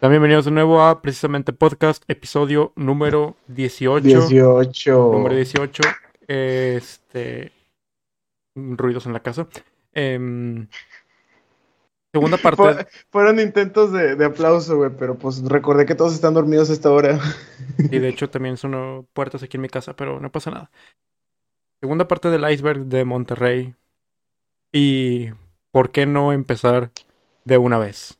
También bienvenidos de nuevo a precisamente podcast, episodio número 18. 18. Número 18. Este. Ruidos en la casa. Em, segunda parte. Fue- fueron intentos de, de aplauso, güey, pero pues recordé que todos están dormidos a esta hora. Y de hecho también son puertas aquí en mi casa, pero no pasa nada. Segunda parte del iceberg de Monterrey. Y ¿por qué no empezar de una vez?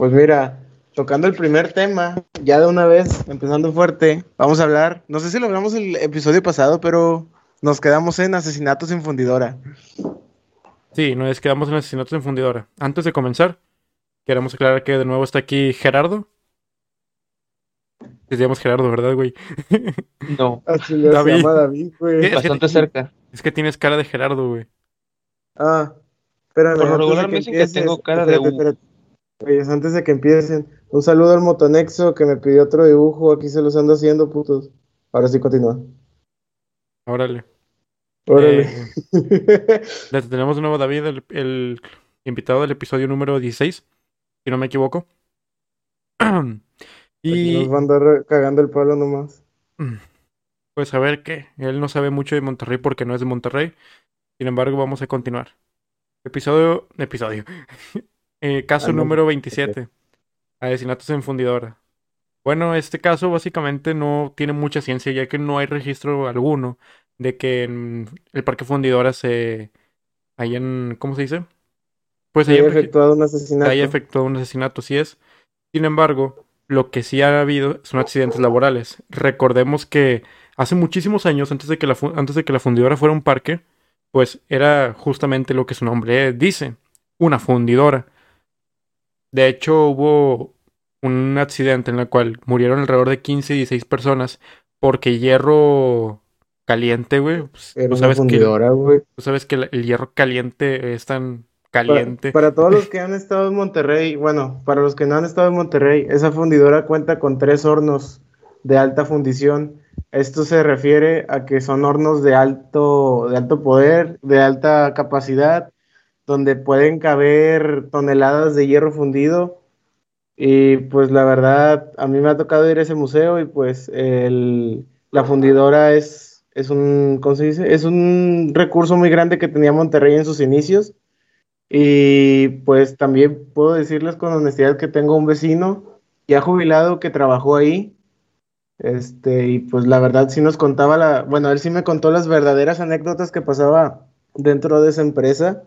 Pues mira, tocando el primer tema, ya de una vez, empezando fuerte, vamos a hablar, no sé si logramos el episodio pasado, pero nos quedamos en asesinatos en fundidora. Sí, nos quedamos en asesinatos en fundidora. Antes de comenzar, queremos aclarar que de nuevo está aquí Gerardo. Decíamos Gerardo, ¿verdad, güey? No, Así le David. se llama David, güey. Es que- bastante cerca. Es que tienes cara de Gerardo, güey. Ah, espérame, Por lo regular me dicen que tengo cara de espérate, Hugo. espérate. Oye, antes de que empiecen, un saludo al Motonexo que me pidió otro dibujo, aquí se los ando haciendo, putos. Ahora sí continúa. Órale. Órale. Eh, tenemos de nuevo a David, el, el invitado del episodio número 16, si no me equivoco. Y Nos va a andar cagando el palo nomás. pues a ver qué. Él no sabe mucho de Monterrey porque no es de Monterrey. Sin embargo, vamos a continuar. Episodio. Episodio. Eh, caso Ah, número 27. Asesinatos en fundidora. Bueno, este caso básicamente no tiene mucha ciencia, ya que no hay registro alguno de que en el parque fundidora se hayan. ¿Cómo se dice? Pues Se haya efectuado un asesinato. haya efectuado un asesinato, sí es. Sin embargo, lo que sí ha habido son accidentes laborales. Recordemos que hace muchísimos años, antes de que la, antes de que la fundidora fuera un parque, pues era justamente lo que su nombre dice, una fundidora. De hecho, hubo un accidente en el cual murieron alrededor de 15 y 16 personas porque hierro caliente, güey. pues, Era tú sabes que, fundidora, güey. tú sabes que el- hierro caliente es tan Para, caliente. para todos los que han estado en Monterrey, bueno, para los que no han estado en Monterrey, esa fundidora cuenta con tres hornos de alta fundición. Esto se refiere a que son hornos de alto, de alto poder, de alta capacidad, donde pueden caber toneladas de hierro fundido. Y pues la verdad, a mí me ha tocado ir a ese museo y pues el- la fundidora es, es un, ¿cómo se dice? Es un recurso muy grande que tenía Monterrey en sus inicios. Y pues también puedo decirles con honestidad que tengo un vecino ya jubilado que trabajó ahí. Este, y pues la verdad sí nos contaba la, bueno, él sí me contó las verdaderas anécdotas que pasaba dentro de esa empresa.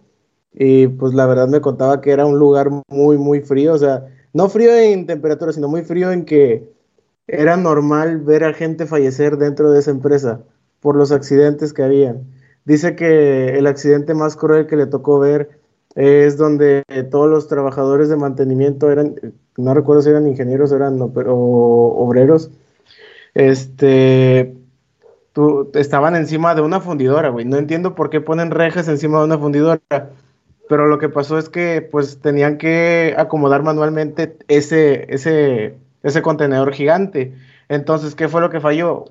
Y pues la verdad me contaba que era un lugar muy, muy frío, o sea, no frío en temperatura, sino muy frío en que era normal ver a gente fallecer dentro de esa empresa por los accidentes que habían. Dice que el accidente más cruel que le tocó ver es donde todos los trabajadores de mantenimiento eran, no recuerdo si eran ingenieros eran no, pero, o obreros, este, tú- estaban encima de una fundidora, güey. No entiendo por qué ponen rejas encima de una fundidora, pero lo que pasó es que pues tenían que acomodar manualmente ese, ese, ese contenedor gigante. Entonces, ¿qué fue lo que falló?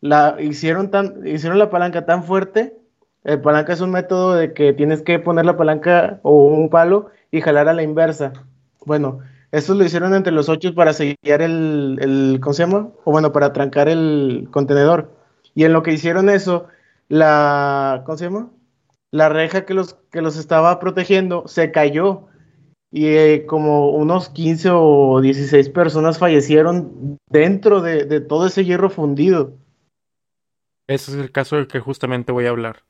La hicieron tan, hicieron la palanca tan fuerte. El palanca es un método de que tienes que poner la palanca o un palo y jalar a la inversa. Bueno, esto lo hicieron entre los ocho para sellar el, el, ¿cómo se llama? O bueno, para trancar el contenedor. Y en lo que hicieron eso, la, ¿cómo se llama? La reja que los, que los estaba protegiendo se cayó y eh, como unos 15 o 16 personas fallecieron dentro de, de todo ese hierro fundido. Ese es el caso del que justamente voy a hablar.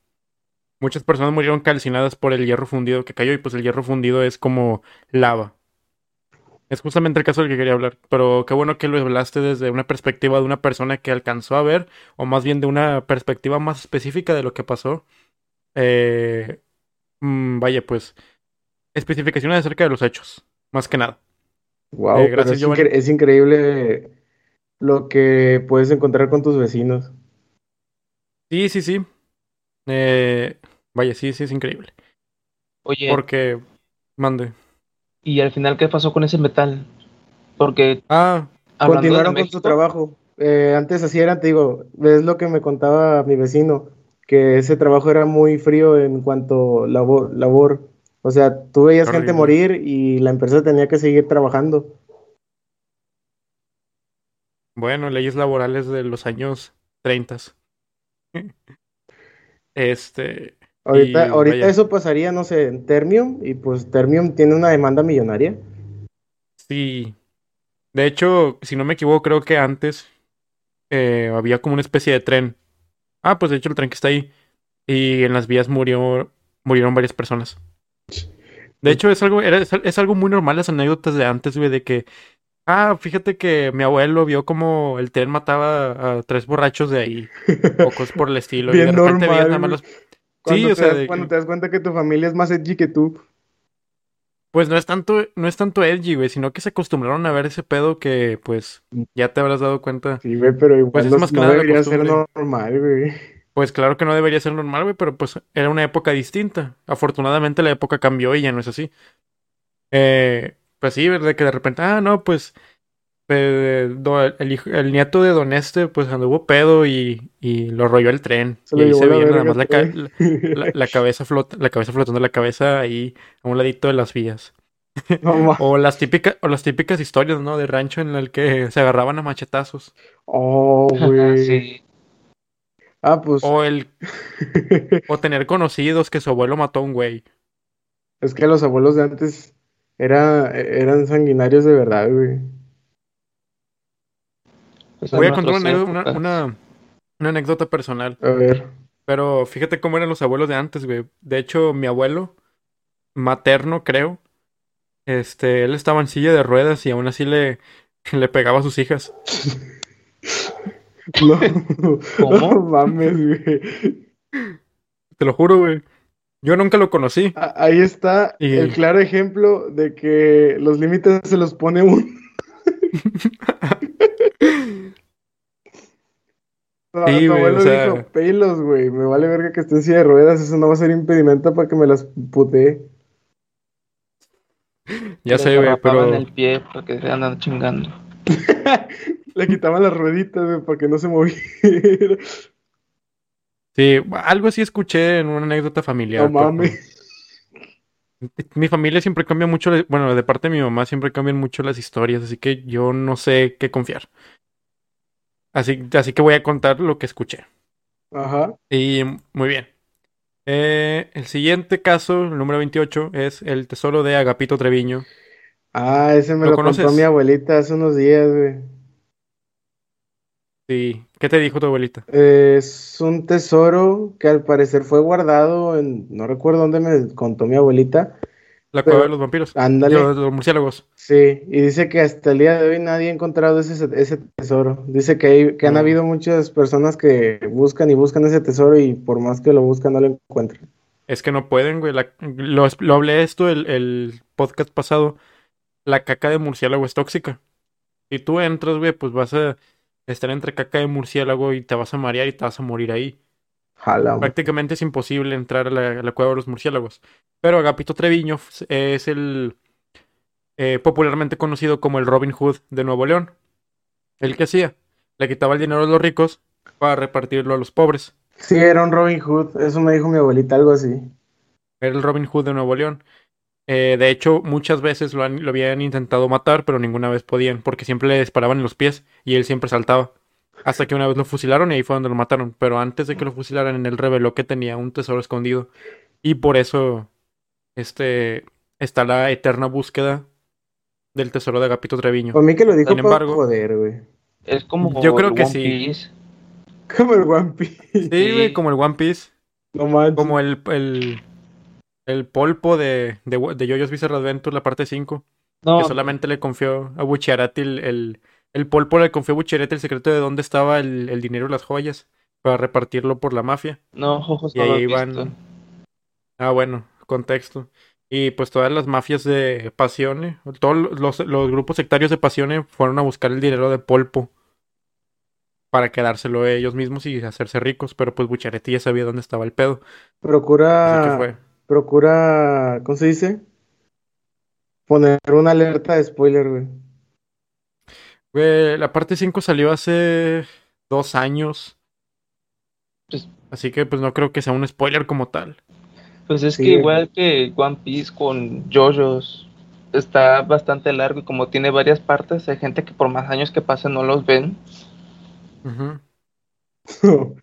Muchas personas murieron calcinadas por el hierro fundido que cayó y pues el hierro fundido es como lava. Es justamente el caso del que quería hablar, pero qué bueno que lo hablaste desde una perspectiva de una persona que alcanzó a ver, o más bien de una perspectiva más específica de lo que pasó. Eh, mm, vaya, pues, especificaciones acerca de los hechos, más que nada. Wow, Eh, gracias, es, incre- es increíble lo que puedes encontrar con tus vecinos. Sí, sí, sí. Eh, vaya, sí, sí, es increíble. Oye, Porque, mande. ¿y al final qué pasó con ese metal? Porque Ah, Continuaron con su trabajo. Eh, antes así era, te digo, es lo que me contaba mi vecino, que ese trabajo era muy frío en cuanto labor, labor. O sea, tú veías gente morir y la empresa tenía que seguir trabajando. Bueno, leyes laborales de los años 30. Este. Ahorita, y ahorita vaya, eso pasaría, no sé, en Termium, y pues Termium tiene una demanda millonaria. Sí. De hecho, si no me equivoco, creo que antes eh, había como una especie de tren. Ah, pues de hecho el tren que está ahí. Y en las vías murió, murieron varias personas. De hecho, es algo, era, es, es algo muy normal las anécdotas de antes, güey, de que, ah, fíjate que mi abuelo vio como el tren mataba a tres borrachos de ahí, o cosas por el estilo. y de Bien repente normal, nada más los- Sí, o sea, das, de cuando te das cuenta que tu familia es más edgy que tú. Pues no es tanto, no es tanto edgy, güey, sino que se acostumbraron a ver ese pedo que, pues, ya te habrás dado cuenta. Sí, güey, pero igual Pues es no, que nada debería ser normal, güey. Pues claro que no debería ser normal, güey, pero pues era una época distinta. Afortunadamente la época cambió y ya no es así. Eh, pues sí, ¿verdad? Que de repente, ah, no, pues eh, el, hijo- el nieto de Don Este, pues anduvo pedo y, y lo arrolló el tren. Se y ahí se la veía nada más la, ca- la, la- la cabeza flota, la cabeza flotando, la cabeza ahí a un ladito de las vías. No O las típicas, o las típicas historias, ¿no? De rancho en el que se agarraban a machetazos. Oh, güey. sí. Ah, pues. O el, o tener conocidos que su abuelo mató a un güey. Es que los abuelos de antes era, eran sanguinarios de verdad, güey. Pues Voy a contar una, anécdota- una, épocas. una- una anécdota personal. A ver. Pero fíjate cómo eran los abuelos de antes, güey. De hecho, mi abuelo, materno, creo, este, él estaba en silla de ruedas y aún así le, le pegaba a sus hijas. No, ¿Cómo? no mames, güey. Te lo juro, güey. Yo nunca lo conocí. Ahí está Y- el claro ejemplo de que los límites se los pone uno. Tu- Sí, tu güey, abuelo o sea- dijo, pelos, güey, me vale verga que esté en silla de ruedas, eso no va a ser impedimento para que me las putee. Ya sé, güey, pero el pie para que se andan chingando. Le quitaban las rueditas, güey, para que no se moviera. sí, algo así escuché en una anécdota familiar. No pero- mames. Mi familia siempre cambia mucho, bueno, de parte de mi mamá siempre cambian mucho las historias, así que yo no sé qué confiar. Así, así que voy a contar lo que escuché. Ajá. Y muy bien. Eh, el siguiente caso, el número 28, es el tesoro de Agapito Treviño. Ah, ese me ¿Lo lo contó mi abuelita hace unos días, güey. Sí. ¿Qué te dijo tu abuelita? Es un tesoro que al parecer fue guardado en, no recuerdo dónde me contó mi abuelita. La cueva de los vampiros. Ándale. Los, los murciélagos. Sí, y dice que hasta el día de hoy nadie ha encontrado ese, ese tesoro. Dice que, hay- que han Mm. habido muchas personas que buscan y buscan ese tesoro y por más que lo buscan no lo encuentran. Es que no pueden, güey. La- lo, lo hablé esto el, el podcast pasado. La caca de murciélago es tóxica. Si tú entras, güey, pues vas a estar entre caca de murciélago y te vas a marear y te vas a morir ahí. Jala. Prácticamente es imposible entrar a la, a la cueva de los murciélagos. Pero Agapito Treviño es el eh, popularmente conocido como el Robin Hood de Nuevo León. ¿El que hacía? Le quitaba el dinero a los ricos para repartirlo a los pobres. Sí, era un Robin Hood, eso me dijo mi abuelita, algo así. Era el Robin Hood de Nuevo León. Eh, de hecho, muchas veces lo, han- lo habían intentado matar, pero ninguna vez podían, porque siempre le disparaban en los pies y él siempre saltaba. Hasta que una vez lo fusilaron y ahí fue donde lo mataron. Pero antes de que lo fusilaran, él reveló que tenía un tesoro escondido. Y por eso, este, está la eterna búsqueda del tesoro de Agapito Treviño. Para mí que lo dijo Sin embargo- joder, güey. Es como Yo creo el que One sí. Piece. Como el One Piece. Sí, güey, como el One Piece. No manches. Como el, el, el polpo de, de, de JoJo's Bizarre Adventure, la parte 5. No, que solamente le confió a Bucciarati el, el, el polpo le confió a Bucciarati el secreto de dónde estaba el, el dinero y las joyas para repartirlo por la mafia. no, ojos Y no ahí he van. visto. Ah, bueno, contexto. Y pues todas las mafias de Pasione, todos los, los grupos sectarios de Pasione fueron a buscar el dinero de polpo para quedárselo ellos mismos y hacerse ricos, pero pues Bucciarati ya sabía dónde estaba el pedo. Procura, fue. procura, ¿cómo se dice? Poner una alerta de spoiler, güey. Güey, la parte 5 salió hace dos años. Pues- Así que pues no creo que sea un spoiler como tal. Pues es Sí, que güey. igual que One Piece con JoJo's, está bastante largo y como tiene varias partes, hay gente que por más años que pasen no los ven.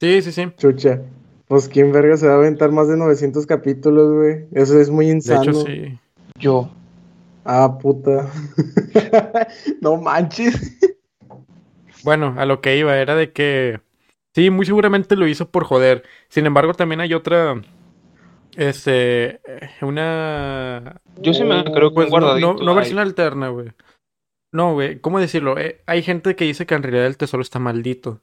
Sí, sí, sí. Chucha. Pues quién verga se va a aventar más de 900 capítulos, güey. Eso es muy De insano. hecho, sí. Yo. Ah, puta. no manches. Bueno, a lo que iba era de que sí, muy seguramente lo hizo por joder. Sin embargo, también hay otra, este, una, Yo sí me creo que pues un no, guardadito. no, no ahí. versión alterna, güey. No, güey, ¿cómo decirlo? Eh, hay gente que dice que en realidad el tesoro está maldito.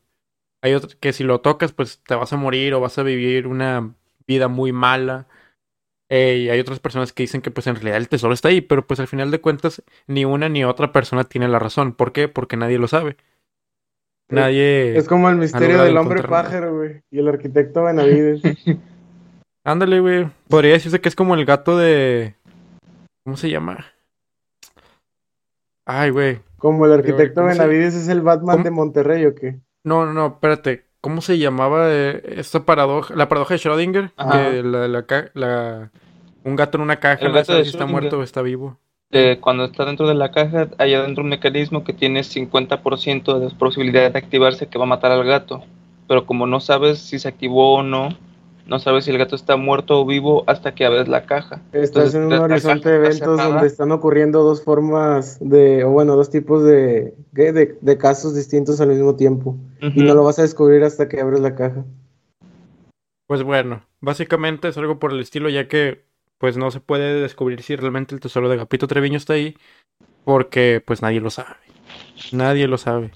Hay otros que si lo tocas, pues te vas a morir o vas a vivir una vida muy mala. Eh, y hay otras personas que dicen que pues en realidad el tesoro está ahí, pero pues al final de cuentas ni una ni otra persona tiene la razón. ¿Por qué? Porque nadie lo sabe. Nadie... Es como el misterio del hombre pájaro, güey. Y el arquitecto Benavides. Ándale, güey. Podría decirse que es como el gato de... ¿Cómo se llama? Ay, güey. Como el arquitecto ¿cómo se- Benavides es el Batman cómo- de Monterrey, ¿o qué? No, no, no, espérate. ¿Cómo se llamaba eh, esta paradoja? La paradoja de Schrödinger. Ajá. Que la, la ca- la- Un gato en una caja. No sabe si está muerto o está vivo. Eh, cuando está dentro de la caja, hay adentro un mecanismo que tiene 50% de posibilidad de activarse que va a matar al gato. Pero como no sabes si se activó o no, no sabes si el gato está muerto o vivo hasta que abres la caja. Estás Entonces, en un horizonte de eventos donde están ocurriendo dos formas de, o bueno, dos tipos de, ¿qué? de, de casos distintos al mismo tiempo. Y no lo vas a descubrir hasta que abres la caja. Pues bueno, básicamente es algo por el estilo, ya que pues no se puede descubrir si realmente el tesoro de Gapito Treviño está ahí, porque pues nadie lo sabe. Nadie lo sabe.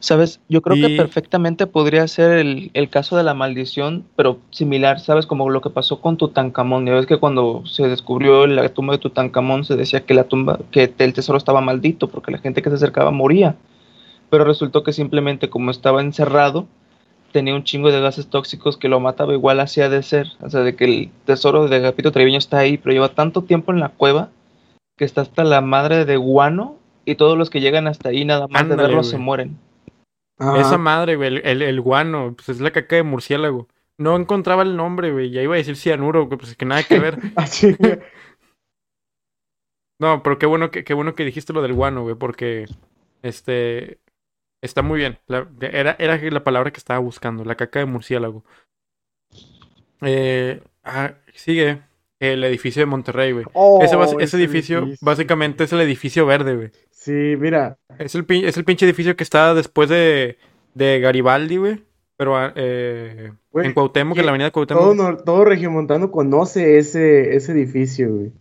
Sabes, yo creo Y- que perfectamente podría ser el, el caso de la maldición, pero similar, ¿sabes? Como lo que pasó con Tutankamón. Ya ves que cuando se descubrió la tumba de Tutankamón se decía que la tumba, que el tesoro estaba maldito porque la gente que se acercaba moría. Pero resultó que simplemente como estaba encerrado, tenía un chingo de gases tóxicos que lo mataba igual hacía de ser. O sea, de que el tesoro de Agapito Treviño está ahí, pero lleva tanto tiempo en la cueva que está hasta la madre de guano y todos los que llegan hasta ahí nada más Ándale, de verlo se mueren. Ajá. Esa madre, güey, el, el, el guano, pues es la caca de murciélago. No encontraba el nombre, güey, ya iba a decir cianuro, güey, pues es que nada que ver. No, pero qué bueno que, qué bueno que dijiste lo del guano, güey, porque este está muy bien. La- era, era la palabra que estaba buscando, la caca de murciélago. Eh, ah, sigue el edificio de Monterrey, güey. Oh, ese edificio, edificio. básicamente es el edificio verde, güey. Sí, mira, Es el, es el pinche edificio que está después de, de Garibaldi, güey. Pero ah, eh, Güey, en Cuauhtémoc, en la avenida Cuauhtémoc. todo, todo regiomontano conoce ese, ese edificio, güey.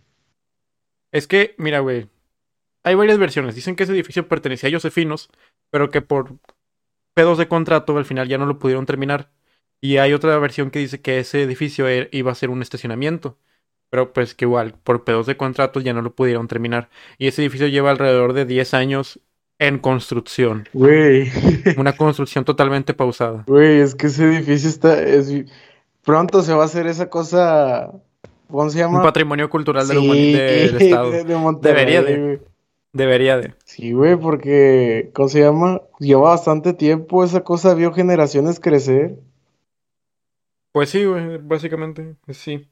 Es que, mira, güey. Hay varias versiones. Dicen que ese edificio pertenecía a Josefinos, pero que por pedos de contrato al final ya no lo pudieron terminar. Y hay otra versión que dice que ese edificio e- iba a ser un estacionamiento. Pero pues que igual, por pedos de contrato ya no lo pudieron terminar. Y ese edificio lleva alrededor de 10 años en construcción. Güey, Una construcción totalmente pausada. güey, es que ese edificio está, es, pronto se va a hacer esa cosa, ¿cómo se Un llama? patrimonio cultural del Estado. de- de Monterrey, Debería de. Debería de. Sí, güey, porque, ¿cómo se llama? Lleva bastante tiempo, esa cosa vio generaciones crecer. Pues sí, güey, básicamente, sí.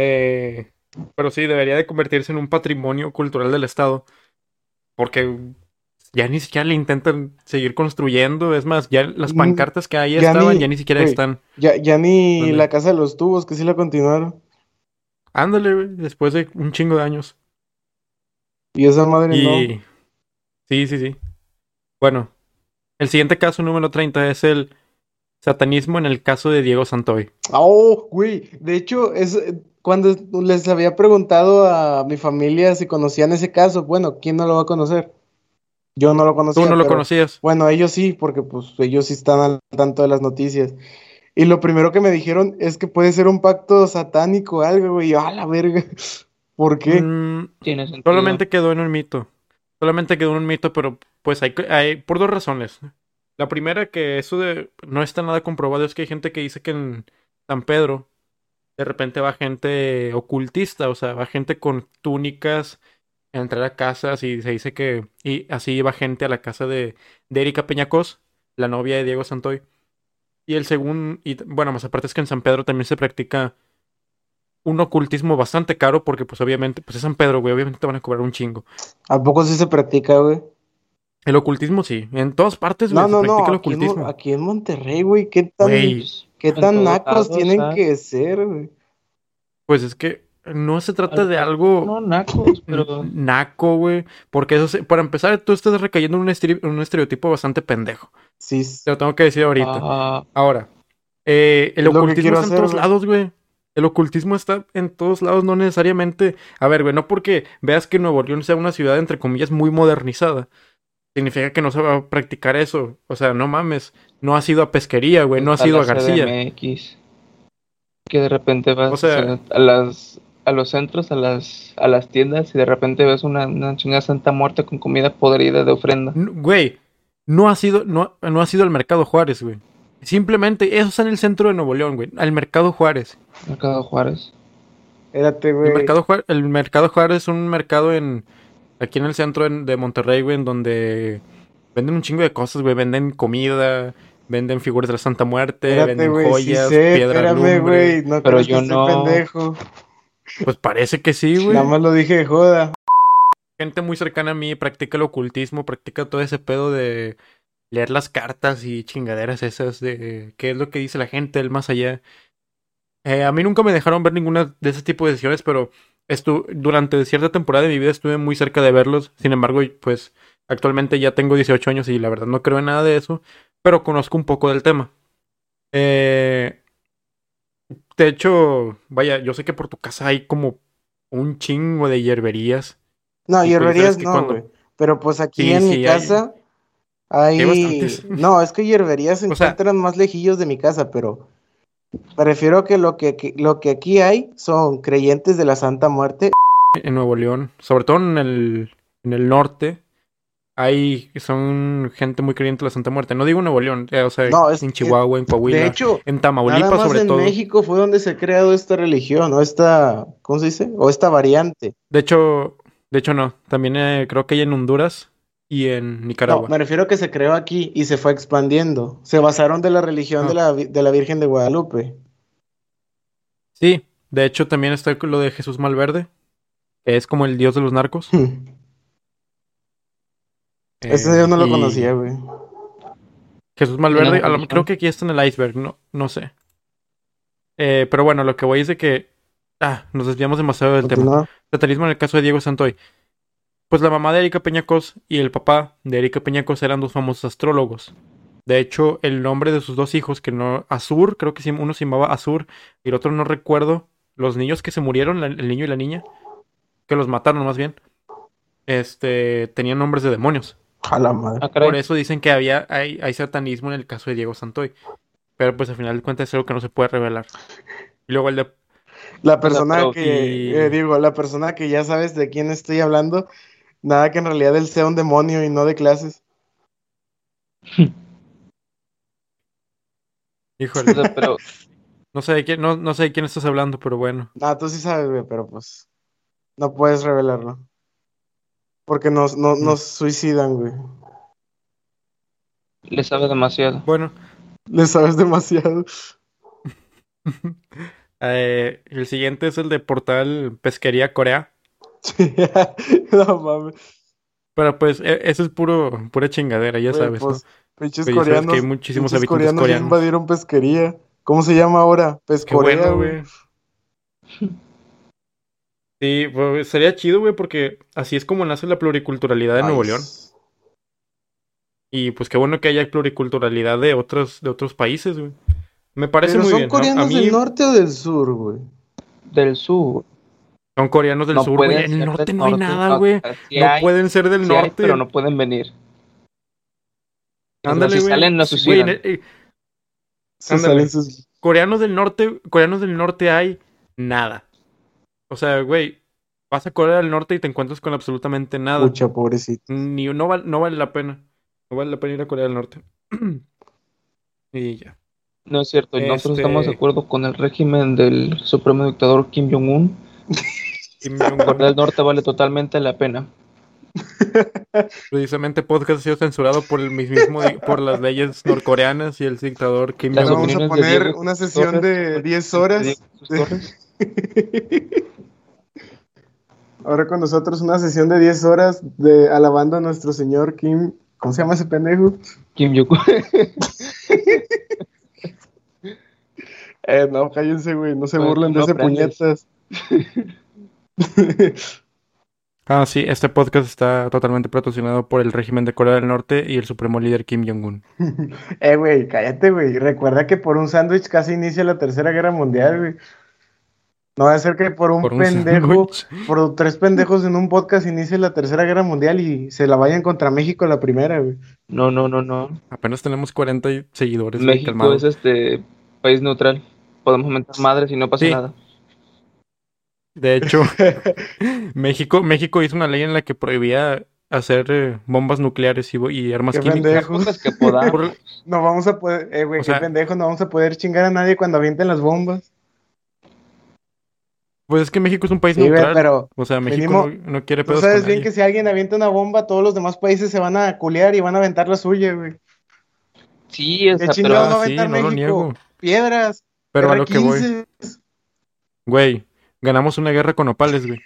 Eh, pero sí, debería de convertirse en un patrimonio cultural del Estado. Porque ya ni siquiera le intentan seguir construyendo. Es más, ya las Mm, pancartas que ahí ya estaban, ni- ya ni siquiera están. Ya, ya ni ¿Dónde? la casa de los tubos, que sí la continuaron. Ándale, güey, después de un chingo de años. Y esa madre Y... no. Sí, sí, sí. Bueno, el siguiente caso número 30 es el satanismo en el caso de Diego Santoy. Oh, güey, de hecho, es cuando les había preguntado a mi familia si conocían ese caso, bueno, ¿quién no lo va a conocer? Yo no lo conocía, Tú no lo pero- conocías. Bueno, ellos sí, porque pues ellos sí están al tanto de las noticias. Y lo primero que me dijeron es que puede ser un pacto satánico o algo, güey. A la verga. ¿Por qué? Mm, Tiene sentido. Solamente quedó en un mito. Solamente quedó en un mito, pero pues hay, hay por dos razones. La primera, que eso de no está nada comprobado, es que hay gente que dice que en San Pedro de repente va gente ocultista, o sea, va gente con túnicas a entrar a casas y se dice que y así iba gente a la casa de, de Erika Peñacos, la novia de Diego Santoy. Y el segundo, y bueno, más aparte es que en San Pedro también se practica un ocultismo bastante caro porque pues obviamente, pues es San Pedro, güey, obviamente te van a cobrar un chingo. ¿A poco sí se practica, güey? El ocultismo sí, en todas partes, güey, No, se no, no, practica el aquí en, ocultismo. Aquí en Monterrey, güey, ¿qué tan, Güey, qué tan nacos tienen ¿sabes? que ser, güey? pues es que no se trata de Al- algo No, nacos, pero. naco, güey, porque eso, se- para empezar, tú estás recayendo en un, estere- en un estereotipo bastante pendejo. Sí, Te lo tengo que decir ahorita. ah, Ahora, eh, el ocultismo está en todos güey. lados, güey. El ocultismo está en todos lados, no necesariamente. A ver, güey, no porque veas que Nuevo León sea una ciudad, entre comillas, muy modernizada. Significa que no se va a practicar eso. O sea, no mames. No has ido a pesquería, güey. No has está ido a García. CDMX, que de repente vas O sea- a las a los centros, a las a las tiendas y de repente ves una, una chingada Santa Muerte con comida podrida de ofrenda. Güey, no has ido, no, no has ido al Mercado Juárez, güey. Simplemente, eso está en el centro de Nuevo León, güey. Al Mercado Juárez. Mercado Juárez. Espérate, El güey. mercado, Juárez, el mercado Juárez es un mercado en aquí en el centro en- de Monterrey, güey, en donde venden un chingo de cosas, güey. Venden comida, venden figuras de la Santa Muerte, Espérate, venden sí joyas, sé, piedra espérame, lumbre. güey. No Pero yo no. pendejo. Pues parece que sí, güey. Nada más lo dije de joda. Gente muy cercana a mí practica el ocultismo, practica todo ese pedo de leer las cartas y chingaderas esas de qué es lo que dice la gente del más allá. Eh, a mí nunca me dejaron ver ninguna de ese tipo de decisiones, pero estu durante cierta temporada de mi vida estuve muy cerca de verlos. Sin embargo, pues actualmente ya tengo 18 años y la verdad no creo en nada de eso, pero conozco un poco del tema. Eh, de hecho, vaya, yo sé que por tu casa hay como un chingo de hierberías. No, hierberías no, cuando-. Pero pues aquí Sí, en sí, mi casa hay... hay. No, es que hierberías se O sea- encuentran más lejillos de mi casa, pero me refiero a que lo que, que- lo que aquí hay son creyentes de la Santa Muerte. en Nuevo León, sobre todo en el, en el norte, hay son gente muy creyente de la Santa Muerte. No digo Nuevo León, eh, o sea, No, es en Chihuahua, en Coahuila, De hecho, en nada Tamaulipas más sobre en todo. México fue donde se ha creado esta religión, o esta, ¿cómo se dice? O esta variante. De hecho, de hecho no, también eh, creo que hay en Honduras y en No, Nicaragua. me refiero a que se creó aquí y se fue expandiendo. Se basaron de la religión Ah. de, la, vi- de la Virgen de Guadalupe. Sí, de hecho también está lo de Jesús Malverde, que es como el dios de los narcos. Ese Eh, yo no lo y conocía, güey. Jesús Malverde, a lo- creo que aquí está en el iceberg, no, no sé. Eh, pero bueno, lo que voy es de que ah, nos desviamos demasiado del tema. Satanismo en el caso de Diego Santoy. Pues la mamá de Erika Peñacos y el papá de Erika Peñacos eran dos famosos astrólogos. De hecho, el nombre de sus dos hijos, que no, Azur, creo que uno se llamaba Azur y el otro no recuerdo, los niños que se murieron, el niño y la niña, que los mataron más bien, este, tenían nombres de demonios. A la madre. Ah. Por eso dicen que había, hay, hay satanismo en el caso de Diego Santoy. Pero pues al final de cuentas es algo que no se puede revelar. Y luego el de La persona que, eh, digo, la persona que ya sabes de quién estoy hablando, nada que en realidad él sea un demonio y no de clases. Híjole, O sea, pero no sé de quién, no, no sé de quién estás hablando, pero bueno. Ah, tú sí sabes, güey, pero pues no puedes revelarlo. Porque nos, no- Mm. nos suicidan, güey. le sabe demasiado. Bueno, Le sabes demasiado. eh, el siguiente es el de Portal Pesquería Corea. no mames. Pero pues e- ese es puro, pura chingadera, ya Güey, sabes, ¿no? pues, pinches Pues ya sabes coreanos. que hay muchísimos pinches habitantes coreanos coreanos. invadieron pesquería. ¿Cómo se llama ahora? Pescorea, bueno, güey. güey. Sí, pues, sería chido, güey, porque así es como nace la pluriculturalidad de Nuevo León. Y pues qué bueno que haya pluriculturalidad de otros, de otros países, güey. Me parece Pero muy son bien. ¿no? coreanos mí del norte o del sur, güey. Del sur. son coreanos del no sur, güey. pueden En el norte del no hay norte, nada, o güey. sí No hay, pueden ser del sí hay, norte. pero no pueden venir. Ándale, si güey. salen, suicidan. el- eh, Se Ándale. salen sus- coreanos del norte, coreanos del norte hay nada. O sea, güey, vas a Corea del Norte y te encuentras con absolutamente nada. Pucha, pobrecito. Ni no, val- no vale la pena. No vale la pena ir a Corea del Norte. y ya. No es cierto, y nosotros Este- estamos de acuerdo con el régimen del supremo dictador Kim Jong-un. Kim Jong-un. Corea del Norte vale totalmente la pena. Precisamente podcast ha sido censurado por el mismo por las leyes norcoreanas y el dictador Kim Jong-un. vamos a poner una sesión de 10 horas. Ahora con nosotros una sesión de 10 horas de alabando a nuestro señor Kim. ¿Cómo se llama ese pendejo? Kim Jong-un. Eh, no, cállense, güey. No se burlen de no ese aprendes. puñetas. Ah, sí, este podcast está totalmente patrocinado por el régimen de Corea del Norte y el supremo líder Kim Jong-un. eh, güey, cállate, güey. Recuerda que por un sándwich casi inicia la tercera guerra mundial, güey. No va a ser que por un Por un pendejo, por tres pendejos en un podcast inicie la tercera guerra mundial y se la vayan contra México la primera, güey. No, no, no, no. Apenas tenemos 40 seguidores. México calmado. es este país neutral. Podemos mentar madres y no pasa Sí. nada. De hecho, México, México hizo una ley en la que prohibía hacer eh, bombas nucleares y, y armas Qué químicas. que No vamos a poder, eh, güey, O qué sea- pendejo, no vamos a poder chingar a nadie cuando avienten las bombas. Pues es que México es un país Sí, neutral. pero O sea, México mínimo, no, no quiere tú pedos sabes con bien nadie. que si alguien avienta una bomba, todos los demás países se van a culear y van a aventar la suya, güey. Sí, o ¿Qué sea, chingados pero va a sí, no lo niego. Piedras, Pero a lo que voy, R15. güey, ganamos una guerra con opales, güey.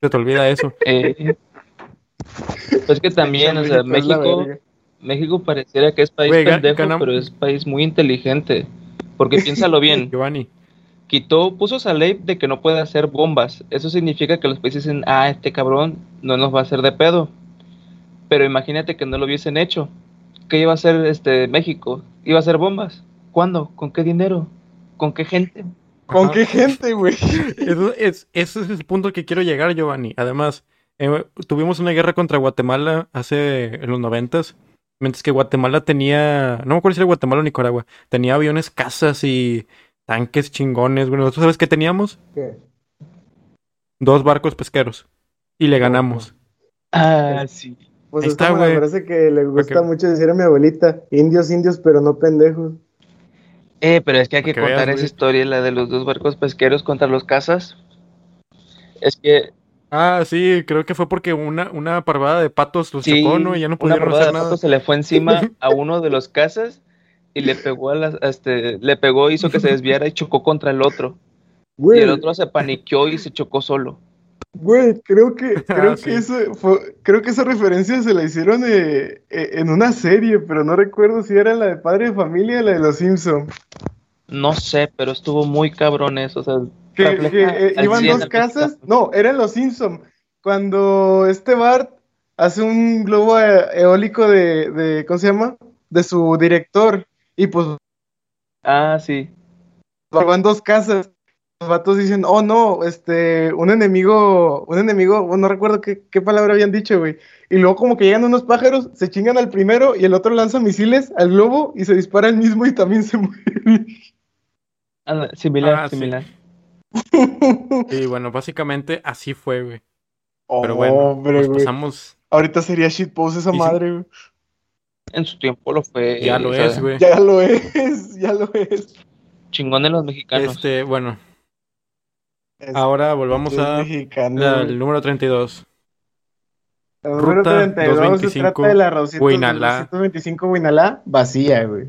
Se te olvida eso. eh, pues que también, o sea, México es México, pareciera que es país Güey, pendejo, pero es país muy inteligente. Porque piénsalo bien, Giovanni. Quitó, puso esa ley de que no puede hacer bombas. Eso significa que los países dicen, ah, este cabrón no nos va a hacer de pedo. Pero imagínate que no lo hubiesen hecho. ¿Qué iba a hacer este México? ¿Iba a hacer bombas? ¿Cuándo? ¿Con qué dinero? ¿Con qué gente? ¿Con Ajá. qué gente, güey? Eso es, ese es el punto que quiero llegar, Giovanni. Además, eh, tuvimos una guerra contra Guatemala hace en los noventas, mientras que Guatemala tenía, no me acuerdo si era Guatemala o Nicaragua, tenía aviones, casas y tanques chingones. Bueno, ¿tú sabes qué teníamos? ¿Qué? Dos barcos pesqueros y le ganamos. Ah, sí. Pues Ahí es está, como güey. frase que le gusta mucho decir a mi abuelita, indios, indios, pero no pendejos. Eh, pero es que hay que contar veas, esa güey. historia, la de los dos barcos pesqueros contra los cazas. Es que Ah, sí, creo que fue porque una, una parvada de patos los sí, chocó, ¿no? Y ya no una pudieron parvada hacer de nada. patos se le fue encima a uno de los cazas y le pegó a las, a este, le pegó, hizo que se desviara y chocó contra el otro. Y el otro se paniqueó y se chocó solo. güey, creo que, creo Ah, que sí. eso fue- creo que esa referencia se la hicieron eh, eh, en una serie, pero no recuerdo si era la de Padre de Familia o la de Los Simpson. No sé, pero estuvo muy cabrón eso. O sea, Que, que, eh, iban 100 dos casas, no, eran Los Simpson. Cuando este Bart hace un globo eh, eólico de, de, ¿cómo se llama? De su director. Y pues Ah, sí. van dos casas. Los vatos dicen, oh no, este, un enemigo, un enemigo, bueno, no recuerdo qué, qué palabra habían dicho, güey. Y luego como que llegan unos pájaros, se chingan al primero y el otro lanza misiles al globo y se dispara el mismo y también se muere. Ah, similar, Ah, sí. similar. Y bueno, básicamente así fue, güey. Oh, Pero bueno, hombre, nos pasamos. Ahorita sería shitpost esa Y sí. madre, güey. En su tiempo lo fue. Ya lo o sea, es, güey. Ya lo es, ya lo es. Chingón de los mexicanos. Este, bueno, Es- ahora volvamos al número 32. El número Ruta 32 se 225, trata de la 200 Huinalá. 225 Huinalá, vacía, güey.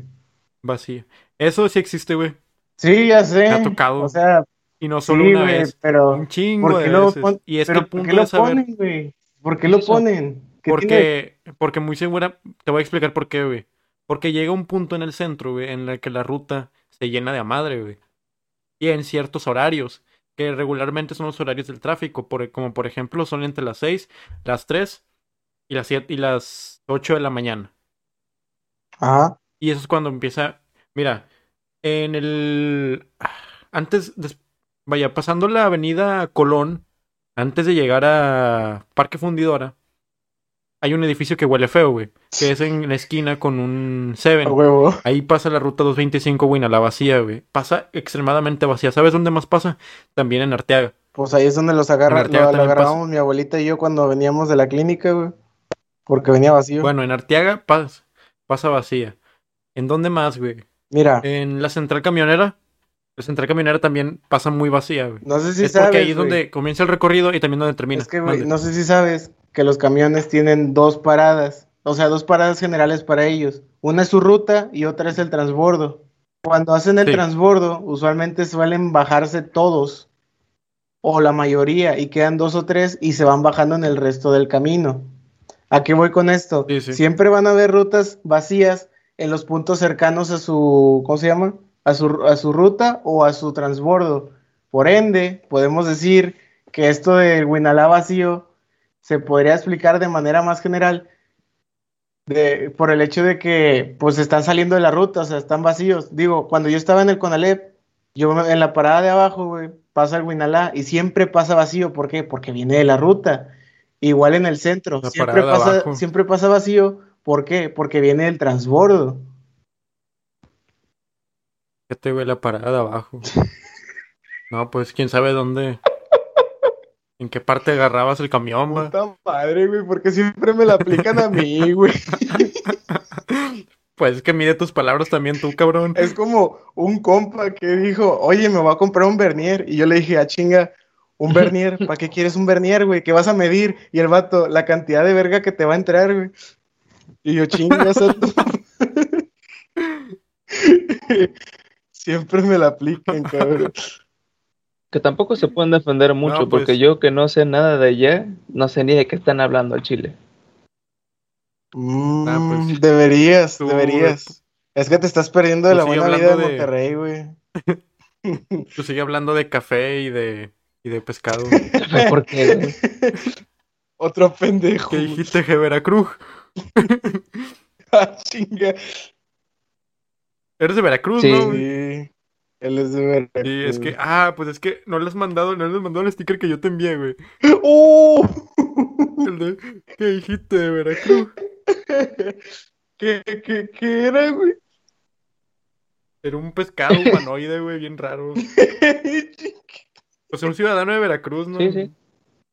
Vacío. Eso sí existe, güey. Sí, ya sé. Me ha tocado. O sea, Y no sí, solo una güey, vez. pero Un chingo ¿por qué de lo veces. pon- Y es que pero el ¿por punto qué lo saber. ponen, güey? ¿Por qué lo ponen? ¿Qué tiene? Porque, porque muy segura, te voy a explicar por qué, güey. Porque llega un punto en el centro, güey, en el que la ruta se llena de a madre, güey. Y en ciertos horarios, que regularmente son los horarios del tráfico, por, como por ejemplo son entre las 6, las 3 y las 7 y las 8 de la mañana. Ajá. Y eso es cuando empieza. Mira, en el. Antes. Vaya, pasando la avenida Colón, antes de llegar a Parque Fundidora, hay un edificio que huele feo, güey. Que es en la esquina con un Seven. Huevo. Ahí pasa la ruta 225, güey, a la vacía, güey. Pasa extremadamente vacía. ¿Sabes dónde más pasa? También en Arteaga. Pues ahí es donde los agarra, lo, lo también agarrábamos mi abuelita y yo cuando veníamos de la clínica, güey. Porque venía vacío. Bueno, en Arteaga pasa, pasa vacía. ¿En dónde más, güey? Mira, En la central camionera. La central camionera también pasa muy vacía, güey. no sé si es sabes, porque ahí es güey. donde comienza el recorrido y también donde termina. Es que, güey, no sé si sabes que los camiones tienen dos paradas, o sea, dos paradas generales para ellos. Una es su ruta y otra es el transbordo. Cuando hacen el Sí. transbordo, usualmente suelen bajarse todos o la mayoría y quedan dos o tres y se van bajando en el resto del camino. ¿A qué voy con esto? Sí, sí. Siempre van a haber rutas vacías en los puntos cercanos a su, ¿cómo se llama? A su, a su ruta o a su transbordo. Por ende, podemos decir que esto del Winalá vacío se podría explicar de manera más general de, por el hecho de que pues están saliendo de la ruta, o sea, están vacíos. Digo, cuando yo estaba en el Conalep, yo en la parada de abajo, güey, pasa el Winalá y siempre pasa vacío. ¿Por qué? Porque viene de la ruta. Igual en el centro, siempre pasa, siempre pasa vacío. ¿Por qué? Porque viene del transbordo. Fíjate, güey, la parada de abajo. No, pues quién sabe dónde. ¿En qué parte agarrabas el camión, va? Puta madre, güey, porque siempre me la aplican a mí, güey. Pues es que mide tus palabras también tú, cabrón. Es como un compa que dijo, oye, me voy a comprar un Bernier. Y yo le dije, ah, chinga, un Bernier, ¿para qué quieres un Bernier, güey? ¿Qué vas a medir? Y el vato, la cantidad de verga que te va a entrar, güey. Y yo, chinga, tu-". Siempre me la aplican, cabrón. Que tampoco se pueden defender mucho, No, pues. porque yo que no sé nada de allá, no sé ni de qué están hablando al Chile. Mm, Ah, pues, deberías, tú, deberías. Es que te estás perdiendo de la buena vida de Monterrey, güey. Tú sigue hablando de café y de, y de pescado. ¿Por qué? Otro pendejo. ¿Qué dijiste, que Veracruz? Ah, chinga. Eres de Veracruz, Sí. ¿no? Sí, él es de Veracruz. Sí, es que, ah, pues es que no le has mandado, no le has mandado el sticker que yo te envié, güey. ¡Oh! El de, ¿qué dijiste de Veracruz? ¿Qué, qué, qué era, güey? Era un pescado humanoide, güey, bien raro. O sea, un ciudadano de Veracruz, ¿no? Sí, sí.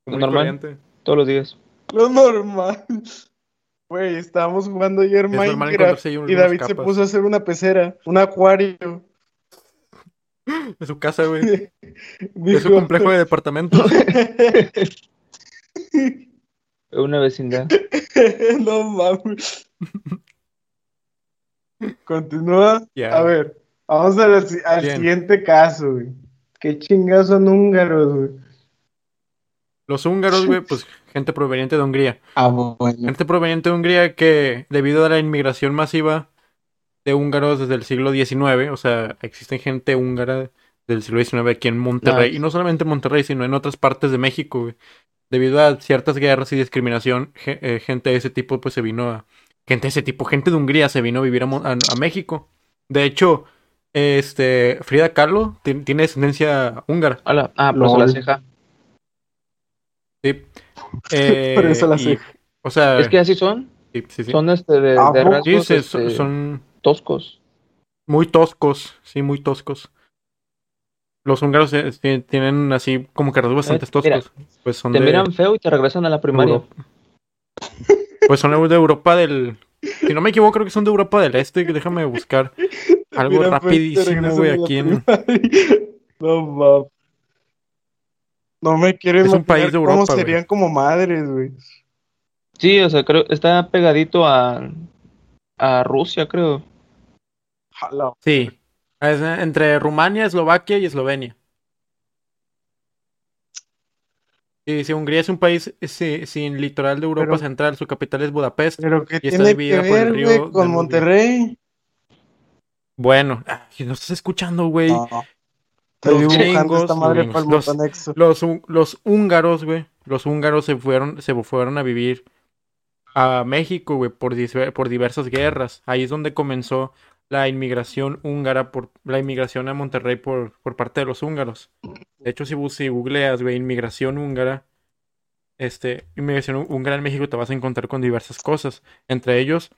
Muy Normal. corriente. Todos los días. Lo normal. Güey, estábamos jugando ayer Minecraft y David se puso a hacer una pecera, un acuario. De su casa, güey. De su complejo de departamentos. Una vecindad. no mames. Continúa. A ver, vamos a la si- al Bien. siguiente caso, güey. ¿Qué chingados son húngaros, güey? Los húngaros, güey, pues gente proveniente de Hungría. Ah, bueno. Gente proveniente de Hungría que, debido a la inmigración masiva de húngaros desde el siglo XIX, o sea, existen gente húngara del siglo XIX aquí en Monterrey, Nice. y no solamente en Monterrey, sino en otras partes de México, güey. Debido a ciertas guerras y discriminación, ge- eh, gente de ese tipo, pues se vino a. Gente de ese tipo, gente de Hungría se vino a vivir a, Mon- a- a México. De hecho, este Frida Kahlo ti- tiene descendencia húngara. Hola. Ah, por eso la ceja. Sí. Eh, Por eso la y- ceja. O sea, Es que así son. sí, sí, sí. Son este de, ¿A de poco? Sí, rasgos se- este, son, son toscos. muy toscos, sí, muy toscos. Los húngaros eh, ti- tienen así como que rasgos bastante Eh, mira, toscos. Pues son Te de miran feo y te regresan a la primaria. Europa. Pues son de Europa del... Si no me equivoco, creo que son de Europa del Este. Déjame buscar algo Mira, pues, rapidísimo, güey, aquí en... No mames. No me quiero Es un país de cómo Europa, serían como madres, güey. Sí, o sea, creo está pegadito a, a Rusia, creo. Jala. Sí. Es eh, entre Rumania, Eslovaquia y Eslovenia. Sí, sí, Hungría es un país eh, sí, sin litoral de Europa Pero- central. Su capital es Budapest. Pero ¿qué Y está tiene que dividida por el ver, río con. Monterrey? Bueno, ay, no estás escuchando, güey. No. Estoy Los dibujando gringos, esta madre los para el gringos, botanexo. Los, hú- los húngaros, güey. Los húngaros se fueron, se fueron a vivir a México, güey, por, diversas guerras. Ahí es donde comenzó la inmigración húngara, por la inmigración a Monterrey por, por parte de los húngaros. De hecho, si, si googleas, güey, inmigración húngara, este, inmigración hú- húngara en México, te vas a encontrar con diversas cosas. Entre ellos,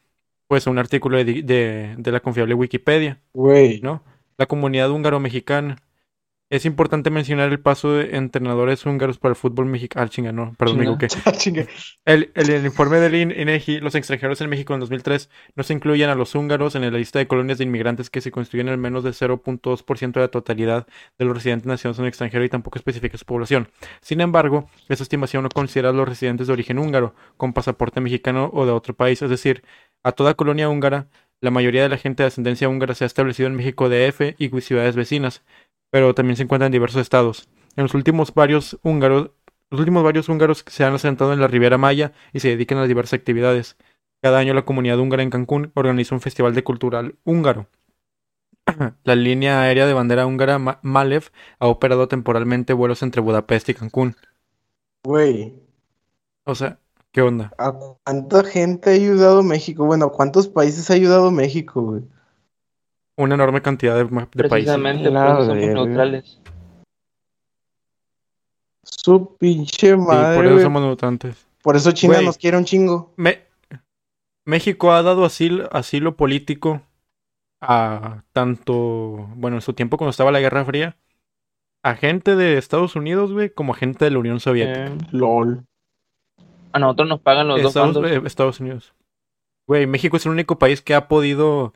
pues, un artículo de, de la confiable Wikipedia. Güey. ¿no? La comunidad húngaro-mexicana. Es importante mencionar el paso de entrenadores húngaros para el fútbol mexicano. Ah, chinga, no, perdón. Ah, chinga. El, el, el informe del IN- INEGI, los extranjeros en México en 2003 no se incluyen a los húngaros en la lista de colonias de inmigrantes que se constituyen al menos de 0.2% de la totalidad de los residentes nacidos en el extranjero y tampoco especifica su población. Sin embargo, esa estimación no considera a los residentes de origen húngaro con pasaporte mexicano o de otro país, es decir, a toda colonia húngara, la mayoría de la gente de ascendencia húngara se ha establecido en México DF y ciudades vecinas, pero también se encuentra en diversos estados. En los últimos varios húngaros, los últimos varios húngaros se han asentado en la Riviera Maya y se dedican a diversas actividades. Cada año la comunidad húngara en Cancún organiza un festival de cultural húngaro. La línea aérea de bandera húngara Ma- Malev ha operado temporalmente vuelos entre Budapest y Cancún. Güey, O sea, ¿qué onda? ¿a cuánta gente ha ayudado México? Bueno, ¿a cuántos países ha ayudado México, güey? Una enorme cantidad de, países. Precisamente, por somos neutrales. Su pinche Sí, madre, por eso somos mutantes. Por eso China nos quiere un chingo. Me- México ha dado asilo, asilo político a tanto, bueno, en su tiempo cuando estaba la Guerra Fría, a gente de Estados Unidos, güey, como a gente de la Unión Soviética. Eh, LOL. a nosotros nos pagan los dos Estados, bandos. eh, Estados Unidos. Güey, México es el único país que ha podido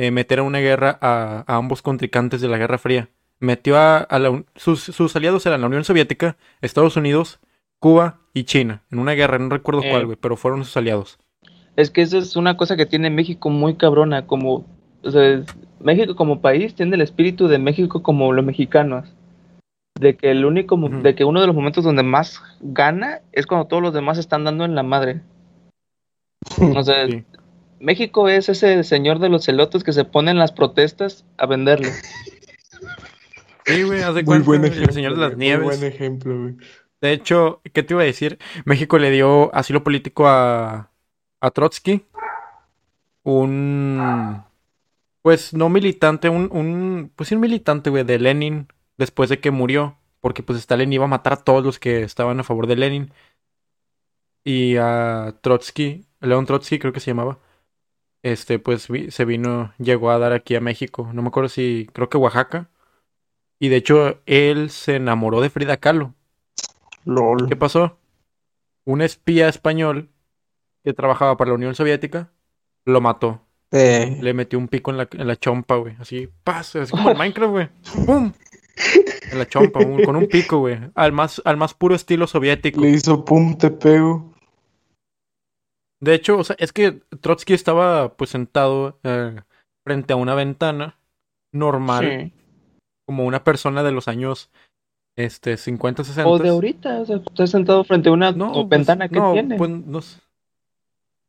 eh, meter a una guerra a, a ambos contrincantes de la Guerra Fría. Metió a, a la sus, sus aliados eran la Unión Soviética, Estados Unidos, Cuba y China. En una guerra, no recuerdo Eh. cuál, güey, pero fueron sus aliados. Es que eso es una cosa que tiene México muy cabrona, como, o sea, es- México como país tiene el espíritu de México como los mexicanos, de que el único, de que uno de los momentos donde más gana es cuando todos los demás están dando en la madre. O sea, Sí. México es ese señor de los celotes que se pone en las protestas a venderlo. Sí, güey, haz de Muy cuenta, buen el ejemplo. Señor de las güey, Muy Nieves. buen ejemplo, güey. De hecho, ¿qué te iba a decir? México le dio asilo político a, a Trotsky, un, pues no militante, un, un, pues sí un militante, güey, de Lenin, después de que murió, porque pues Stalin iba a matar a todos los que estaban a favor de Lenin. Y a Trotsky, León Trotsky creo que se llamaba, este, pues vi- se vino, llegó a dar aquí a México, no me acuerdo si, creo que Oaxaca. Y de hecho, él se enamoró de Frida Kahlo. LOL. ¿Qué pasó? Un espía español que trabajaba para la Unión Soviética lo mató. Eh, Le metió un pico en la, en la chompa, güey. Así, paz, así como en Minecraft, güey. ¡Pum! En la chompa, un- con un pico, güey. Al más, al más puro estilo soviético. le hizo pum, te pego. De hecho, o sea, es que Trotsky estaba pues sentado eh, frente a una ventana normal, Sí. como una persona de los años este 50, 60. O de ahorita, o sea, estás sentado frente a una No, o pues, ventana que no, tiene. pues, no.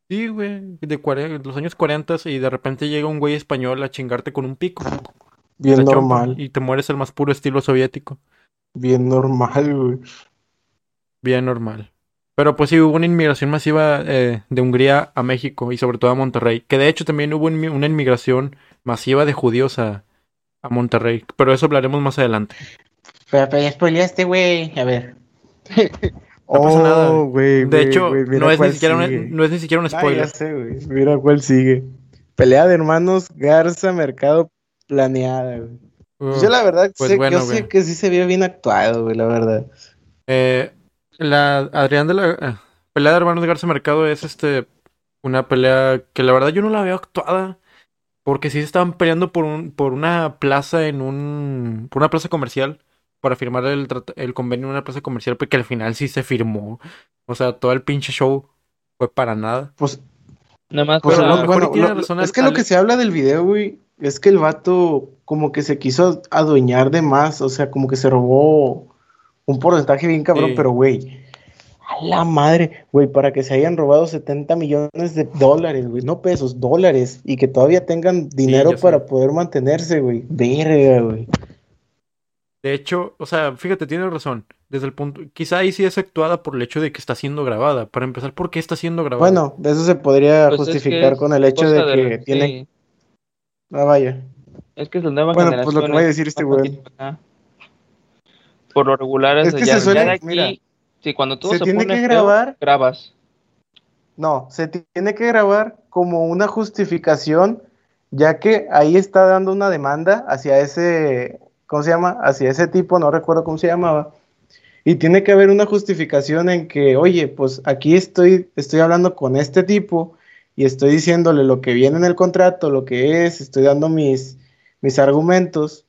Sí, güey, de cuare- los años 40 y de repente llega un güey español a chingarte con un pico. Bien chompa, normal. Y te mueres el más puro estilo soviético. Bien normal, güey. Bien normal. Pero pues sí, hubo una inmigración masiva eh, de Hungría a México y sobre todo a Monterrey. Que de hecho también hubo inmi- una inmigración masiva de judíos a, a Monterrey. Pero eso hablaremos más adelante. Pero, pero ya spoileaste, güey. A ver. No pasa nada. Oh, De hecho, no, es ni siquiera no es ni siquiera un Ah, ya spoiler. sé. Mira cuál sigue. Pelea de hermanos Garza Mercado planeada, güey. Uh, Yo la verdad pues sé, bueno, yo sé que sí se vio bien actuado, güey, la verdad. Eh, la Adrián de la eh, pelea de hermanos Garza Mercado es este una pelea que la verdad yo no la veo actuada porque sí se estaban peleando por un por una plaza en un por una plaza comercial para firmar el, el convenio en una plaza comercial porque al final sí se firmó. O sea, todo el pinche show fue para nada. Pues, Nada más pues bueno, lo- razón es Ale- que lo que se habla del video, güey, es que el vato como que se quiso adueñar de más, o sea, como que se robó un porcentaje bien cabrón, Sí. pero güey, a la madre, güey, para que se hayan robado 70 millones de dólares, güey, no pesos, dólares, y que todavía tengan dinero para poder mantenerse, güey, verga, güey. De hecho, o sea, fíjate, tiene razón. Desde el punto, quizá ahí sí es actuada por el hecho de que está siendo grabada. Para empezar, ¿por qué está siendo grabada? Bueno, de eso se podría Pues es que justificar con el hecho de que sí, tiene... Ah, vaya. Es que es la nueva Bueno, generación. pues lo que va a decir este güey. Por lo regular Es es, que ya, se suele- ya de aquí, mira, sí, cuando todo se se, tiene pone que grabar. grabas. No, se tiene que grabar como una justificación, ya que ahí está dando una demanda hacia ese, ¿cómo se llama? Hacia ese tipo, no recuerdo cómo se llamaba. Y tiene que haber una justificación en que, oye, pues aquí estoy, estoy hablando con este tipo y estoy diciéndole lo que viene en el contrato, lo que es, estoy dando mis, mis argumentos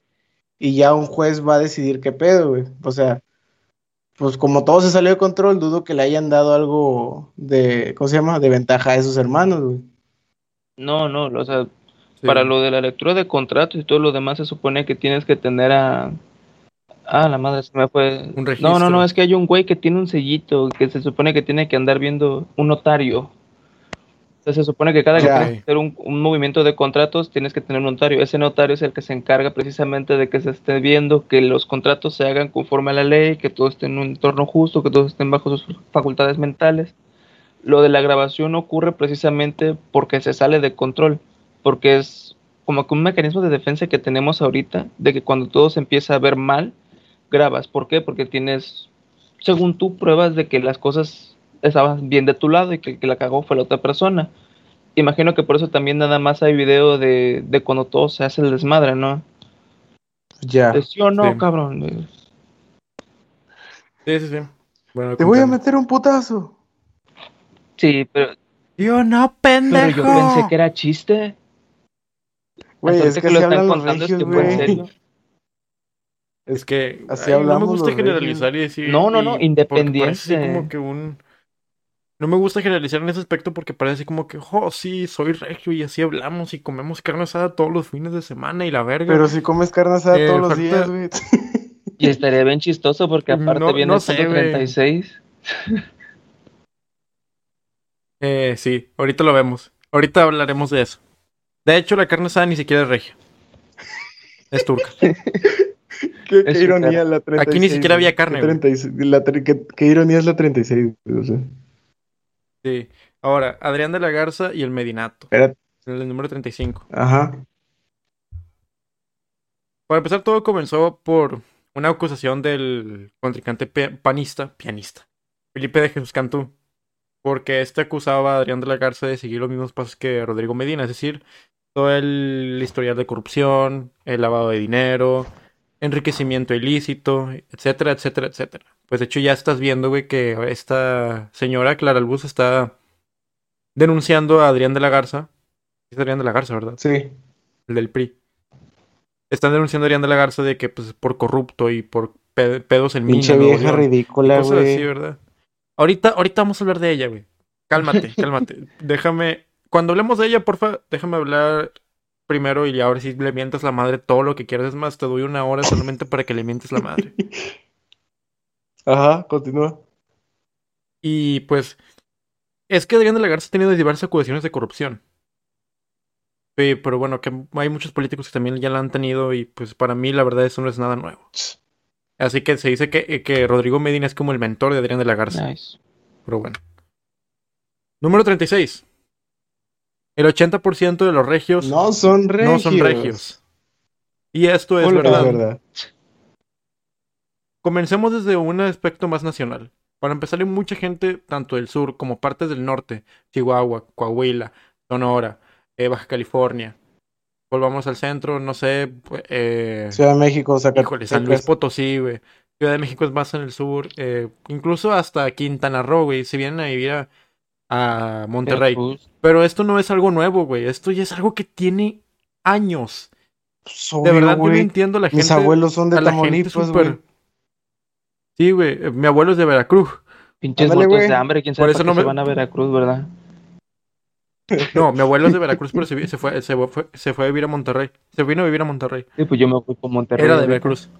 y ya un juez va a decidir qué pedo, güey. O sea, pues como todo se salió de control, dudo que le hayan dado algo de, ¿cómo se llama? De ventaja a esos hermanos, güey. No, no, o sea, Sí. para lo de la lectura de contratos y todo lo demás se supone que tienes que tener a, Ah, la madre se me fue. Un No, no, registro. no, es que hay un güey que tiene un sellito que se supone que tiene que andar viendo un notario. Entonces se supone que cada que tienes que hacer un, un movimiento de contratos tienes que tener un notario. Ese notario es el que se encarga precisamente de que se esté viendo que los contratos se hagan conforme a la ley, que todo esté en un entorno justo, que todos estén bajo sus facultades mentales. Lo de la grabación ocurre precisamente porque se sale de control, porque es como que un mecanismo de defensa que tenemos ahorita, de que cuando todo se empieza a ver mal, grabas. ¿Por qué? Porque tienes, según tú, pruebas de que las cosas estaban bien de tu lado y que el que la cagó fue la otra persona. Imagino que por eso también nada más hay video de, de cuando todo se hace el desmadre, ¿no? Ya. ¿Sí o no, Sí. cabrón? Sí, sí, sí. Bueno, Te voy a meter un putazo. Sí, pero, Yo no, pero pendejo. yo pensé que era chiste. Güey, es que lo están contando, es regios, que fue en güey. serio. Es que Así ay, no me hablamos gusta los generalizar y decir. No, no, no, independiente. parece como que un. No me gusta generalizar en ese aspecto porque parece como que, oh, sí, soy regio y así hablamos y comemos carne asada todos los fines de semana y la verga. Pero si comes carne asada Eh, todos los falta- días, güey. Y estaría bien chistoso porque aparte No- viene no sé, 136. Eh, sí, ahorita lo vemos. Ahorita hablaremos de eso. De hecho, la carne asada ni siquiera es regia. Es turca. Qué, qué Es ironía la 36. Aquí ni siquiera había carne, Qué, 36, la qué- qué ironía es la 36, güey, o sea. Sí. Ahora, Adrián de la Garza y el Medinato. Espérate. El número 35. Ajá. Para empezar, todo comenzó por una acusación del contrincante panista, pianista, Felipe de Jesús Cantú, porque este acusaba a Adrián de la Garza de seguir los mismos pasos que Rodrigo Medina, es decir, todo el historial de corrupción, el lavado de dinero, enriquecimiento ilícito, etcétera, etcétera, etcétera. Pues de hecho ya estás viendo, güey, que esta señora Clara Albus está denunciando a Adrián de la Garza. Es Adrián de la Garza, ¿verdad? Sí. el del PRI. Están denunciando a Arián de la Garza de que, pues, por corrupto y por pe- pedos en. Pinche Nuevo vieja León, y ridícula, cosas así, güey. ¿verdad? Ahorita, ahorita vamos a hablar de ella, güey. Cálmate, cálmate. Déjame. Cuando hablemos de ella, porfa, déjame hablar primero y ahora sí le mientas la madre todo lo que quieras. Es más, te doy una hora solamente para que le mientes la madre. Ajá, continúa. Y pues, es que Adrián de la Garza ha tenido diversas acusaciones de corrupción. Sí, pero bueno, que hay muchos políticos que también ya la han tenido y pues para mí la verdad eso no es nada nuevo. Así que se dice que, que Rodrigo Medina es como el mentor de Adrián de la Garza. Nice. Pero bueno. Número 36. El 80% de los regios No son regios. no son regios. Y esto es Hola, verdad. Comencemos desde un aspecto más nacional. Para empezar, hay mucha gente, tanto del sur como partes del norte, Chihuahua, Coahuila, Sonora, eh, Baja California. Volvamos al centro, no sé, pues, eh, Ciudad de México, híjole, San Luis Zacatecas. Potosí, güey. Ciudad de México es más en el sur, eh, incluso hasta Quintana Roo, güey, se vienen a vivir a, a Monterrey. Veracruz. Pero esto no es algo nuevo, güey, esto ya es algo que tiene años. Pues, De verdad, yo no güey. entiendo a la gente. Mis abuelos son de a la gente Tamaulipas, súper- güey. Sí, güey, eh, mi abuelo es de Veracruz. Pinches Ándale, muertos güey. de hambre, quién Por sabe eso para no se van a Veracruz, ¿verdad? No, mi abuelo es de Veracruz, pero se, vi- se fue, se, fue, se fue a vivir a Monterrey. Se vino a vivir a Monterrey. Sí, pues yo me fui por Monterrey. Era de. Veracruz.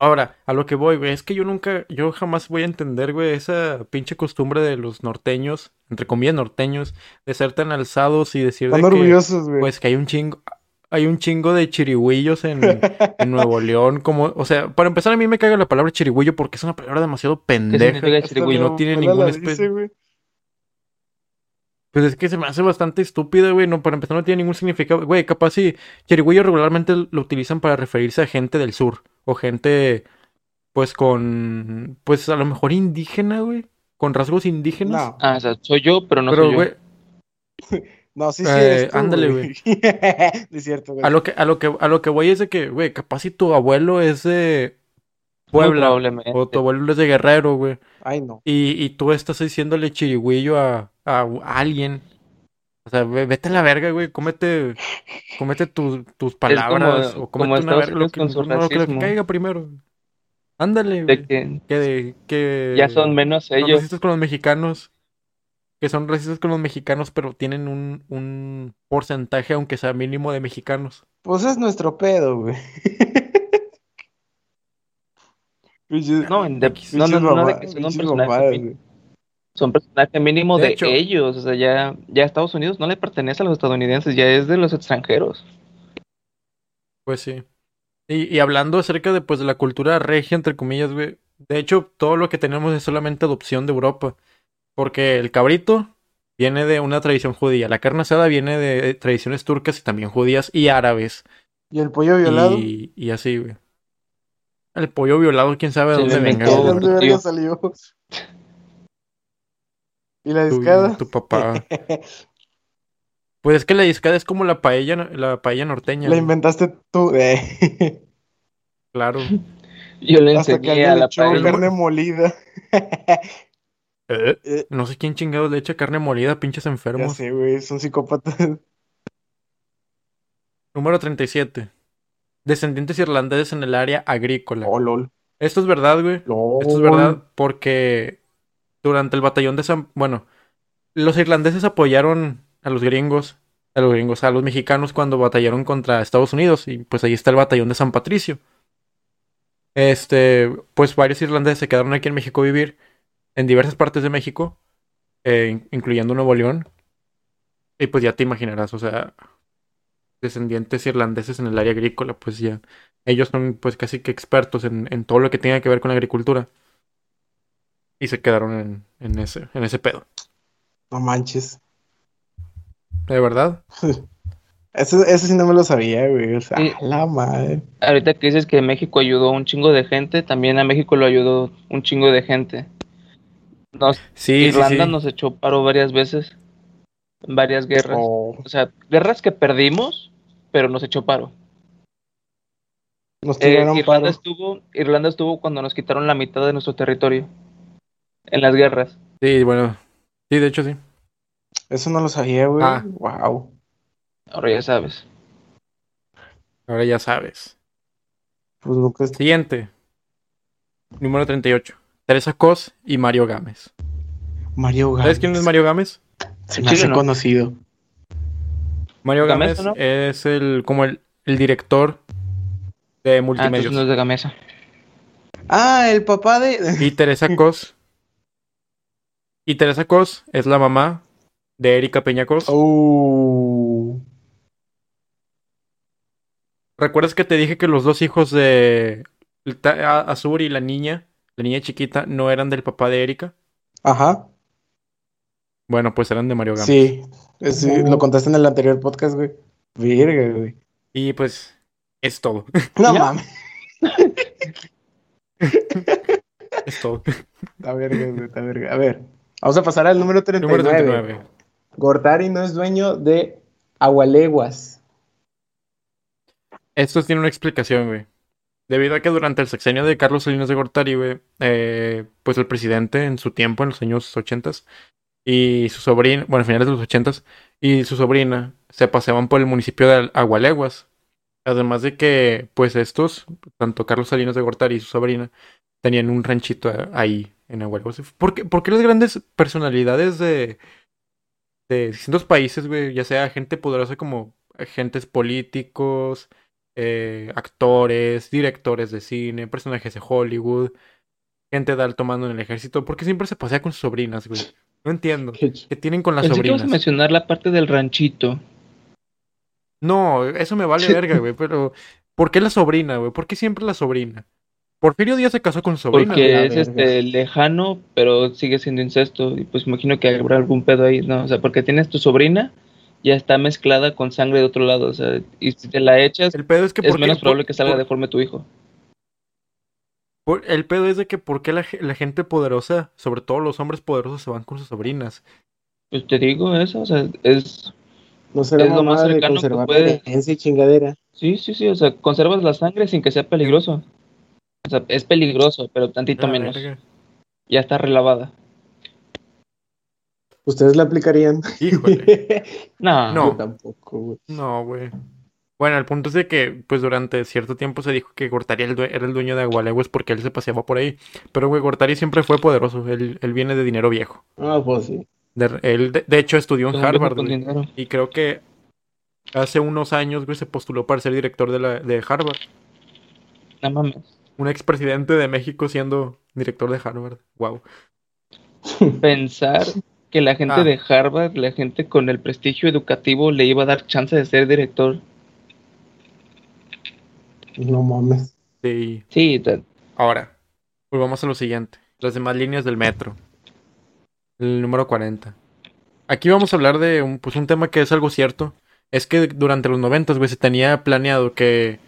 Ahora, a lo que voy, güey, es que yo nunca, yo jamás voy a entender, güey, esa pinche costumbre de los norteños, entre comillas norteños, de ser tan alzados y decir de que, orgullosos, güey. pues que hay un chingo, hay un chingo de chirigüillos en, en Nuevo León, como, o sea, para empezar a mí me caga la palabra chirigüillo porque es una palabra demasiado ¿Qué pendeja. significa Hasta chirigüillo? no tiene ninguna especie-. Pues es que se me hace bastante estúpida, güey. No, para empezar, no tiene ningún significado. Güey, capaz si chirigüillo regularmente lo utilizan para referirse a gente del sur. O gente, pues, con. Pues a lo mejor indígena, güey. Con rasgos indígenas. No, Ah, o sea, soy yo, pero no Pero, soy yo. güey, no, sí, sí, Eh, tú, ándale, güey. es cierto, güey. a lo que, a lo que, a lo que voy es de que, güey, capaz si tu abuelo es de Puebla. probablemente. O tu abuelo es de Guerrero, güey. Ay, no. Y, y tú estás diciéndole chirigüillo a, a, a alguien. O sea, ve- vete a la verga, güey. Cómete, cómete tus, tus palabras. o como cómete una verga. Lo que, con su no, lo que caiga primero. Ándale, De que que ya son menos son ellos. racistas con los mexicanos. Que son racistas con los mexicanos, pero tienen un, un porcentaje, aunque sea mínimo, de mexicanos. Pues es nuestro pedo, güey. No, de- no, no, no, de que son un personaje. Son personaje mínimo De de, hecho. ellos. O sea, ya, ya Estados Unidos no le pertenece a los estadounidenses, ya es de los extranjeros. Pues sí. Y, y hablando acerca de, pues, de la cultura regia, entre comillas, güey. De hecho, todo lo que tenemos es solamente adopción de Europa. Porque el cabrito viene de una tradición judía. La carne asada viene de tradiciones turcas y también judías y árabes. ¿Y el pollo violado? Y, y así, güey. El pollo violado, quién sabe de dónde venga. ¿De dónde salió? ¿Y la Tu, discada? tu papá. Pues es que la discada es como la paella, la paella norteña. La güey. inventaste tú. eh. Claro. Yo le Hasta que enseñé a le la echó paella. carne molida. Eh, Eh, No sé quién chingados le echa carne molida, pinches Ya enfermos. sé, güey, son psicópatas. Número 37. Descendientes irlandeses en el área agrícola. Oh, lol. Esto es verdad, güey. Lol. Esto es verdad porque durante el batallón de San... Bueno, los irlandeses apoyaron a los gringos, a los gringos, a los mexicanos cuando batallaron contra Estados Unidos y pues ahí está el batallón de San Patricio. Este, pues varios irlandeses se quedaron aquí en México a vivir, en diversas partes de México, eh, in- incluyendo Nuevo León. Y pues ya te imaginarás, o sea, descendientes irlandeses en el área agrícola, pues ya. Ellos son pues casi que expertos en todo lo que tenga que ver con la agricultura. Y se quedaron en, en ese, en ese pedo. No manches. ¿De verdad? Eso, eso sí no me lo sabía, güey. O sea, la madre. Ahorita que dices que México ayudó a un chingo de gente, también a México lo ayudó un chingo de gente. Nos, Sí, Irlanda sí. nos echó paro varias veces, en varias guerras. Oh, O sea, guerras que perdimos, pero nos echó paro. nos Eh, Irlanda paro. estuvo, Irlanda estuvo cuando nos quitaron la mitad de nuestro territorio en las guerras. Sí, bueno. Sí, de hecho sí. Eso no lo sabía, güey. Ah. Wow. Ahora ya sabes. Ahora ya sabes. Pues nunca est- Siguiente. Número 38. Teresa Cos y Mario Gámez. Mario Gámez. ¿Sabes quién es Mario Gámez? Se me hace conocido. Mario Gámez ¿no? es el como el, el director de Ah, no es de Gamesa. Ah, el papá de. Y Teresa Cos. Y Teresa Cos es la mamá de Erika Peña Cos. Oh. ¿Recuerdas que te dije que los dos hijos de Azur y la niña, la niña chiquita, no eran del papá de Erika? Ajá. Bueno, pues eran de Mario Gámez. Sí. Lo contaste en el anterior podcast, güey. Virga, güey. Y pues es todo. No mames. Es todo. Está verga, güey. Está verga. A ver. Vamos a pasar al número 39. Número 39. Gortari no es dueño de Agualeguas. Esto tiene una explicación, güey. Debido a que durante el sexenio de Carlos Salinas de Gortari, güey, eh, pues el presidente en su tiempo, en los años 80 y su sobrina, bueno, a finales de los 80 y su sobrina se paseaban por el municipio de Agualeguas. Además de que, pues estos, tanto Carlos Salinas de Gortari y su sobrina, tenían un ranchito ahí en Agualeguas. ¿Por qué, por qué las grandes personalidades de, de distintos países, güey, ya sea gente poderosa como agentes políticos, eh, actores, directores de cine, personajes de Hollywood, gente de alto mando en el ejército, porque siempre se pasea con sus sobrinas, güey. No entiendo. ¿Qué tienen con las Pensé que a sobrinas? mencionar la parte del ranchito. No, eso me vale verga, güey, pero ¿por qué la sobrina, güey? ¿Por qué siempre la sobrina? Porfirio Díaz se casó con su sobrina. Porque es este lejano, pero sigue siendo incesto. Y pues imagino que habrá algún pedo ahí, ¿no? O sea, porque tienes tu sobrina, ya está mezclada con sangre de otro lado. O sea, y si te la echas, El pedo es que es por qué- menos probable por- que salga por- deforme tu hijo. por- el pedo es de que por qué la, ge- la gente poderosa, sobre todo los hombres poderosos, se van con sus sobrinas. Pues te digo eso, o sea, es. No será Es lo más de cercano que la puede. y chingadera. Sí, sí, sí, o sea, conservas la sangre sin que sea peligroso. O sea, es peligroso, pero tantito La menos. verga. Ya está relavada. ¿Ustedes la aplicarían? Híjole. No, No. Yo tampoco, güey. No, güey. Bueno, el punto es de que, pues durante cierto tiempo se dijo que Gortari era el due- era el dueño de Agualeguas porque él se paseaba por ahí. Pero, güey, Gortari siempre fue poderoso. Él, él viene de dinero viejo. Ah, pues sí. De- él, de, de hecho, estudió en Harvard, güey. Y creo que hace unos años, güey, se postuló para ser director de, la, de Harvard. No mames. Un expresidente de México siendo director de Harvard. Wow. Pensar que la gente Ah. de Harvard, la gente con el prestigio educativo, le iba a dar chance de ser director. No mames. Sí. Sí, Ahora, pues vamos a lo siguiente. Las demás líneas del metro. El número 40. Aquí vamos a hablar de un, pues un tema que es algo cierto. Es que durante los 90, güey, se tenía planeado que,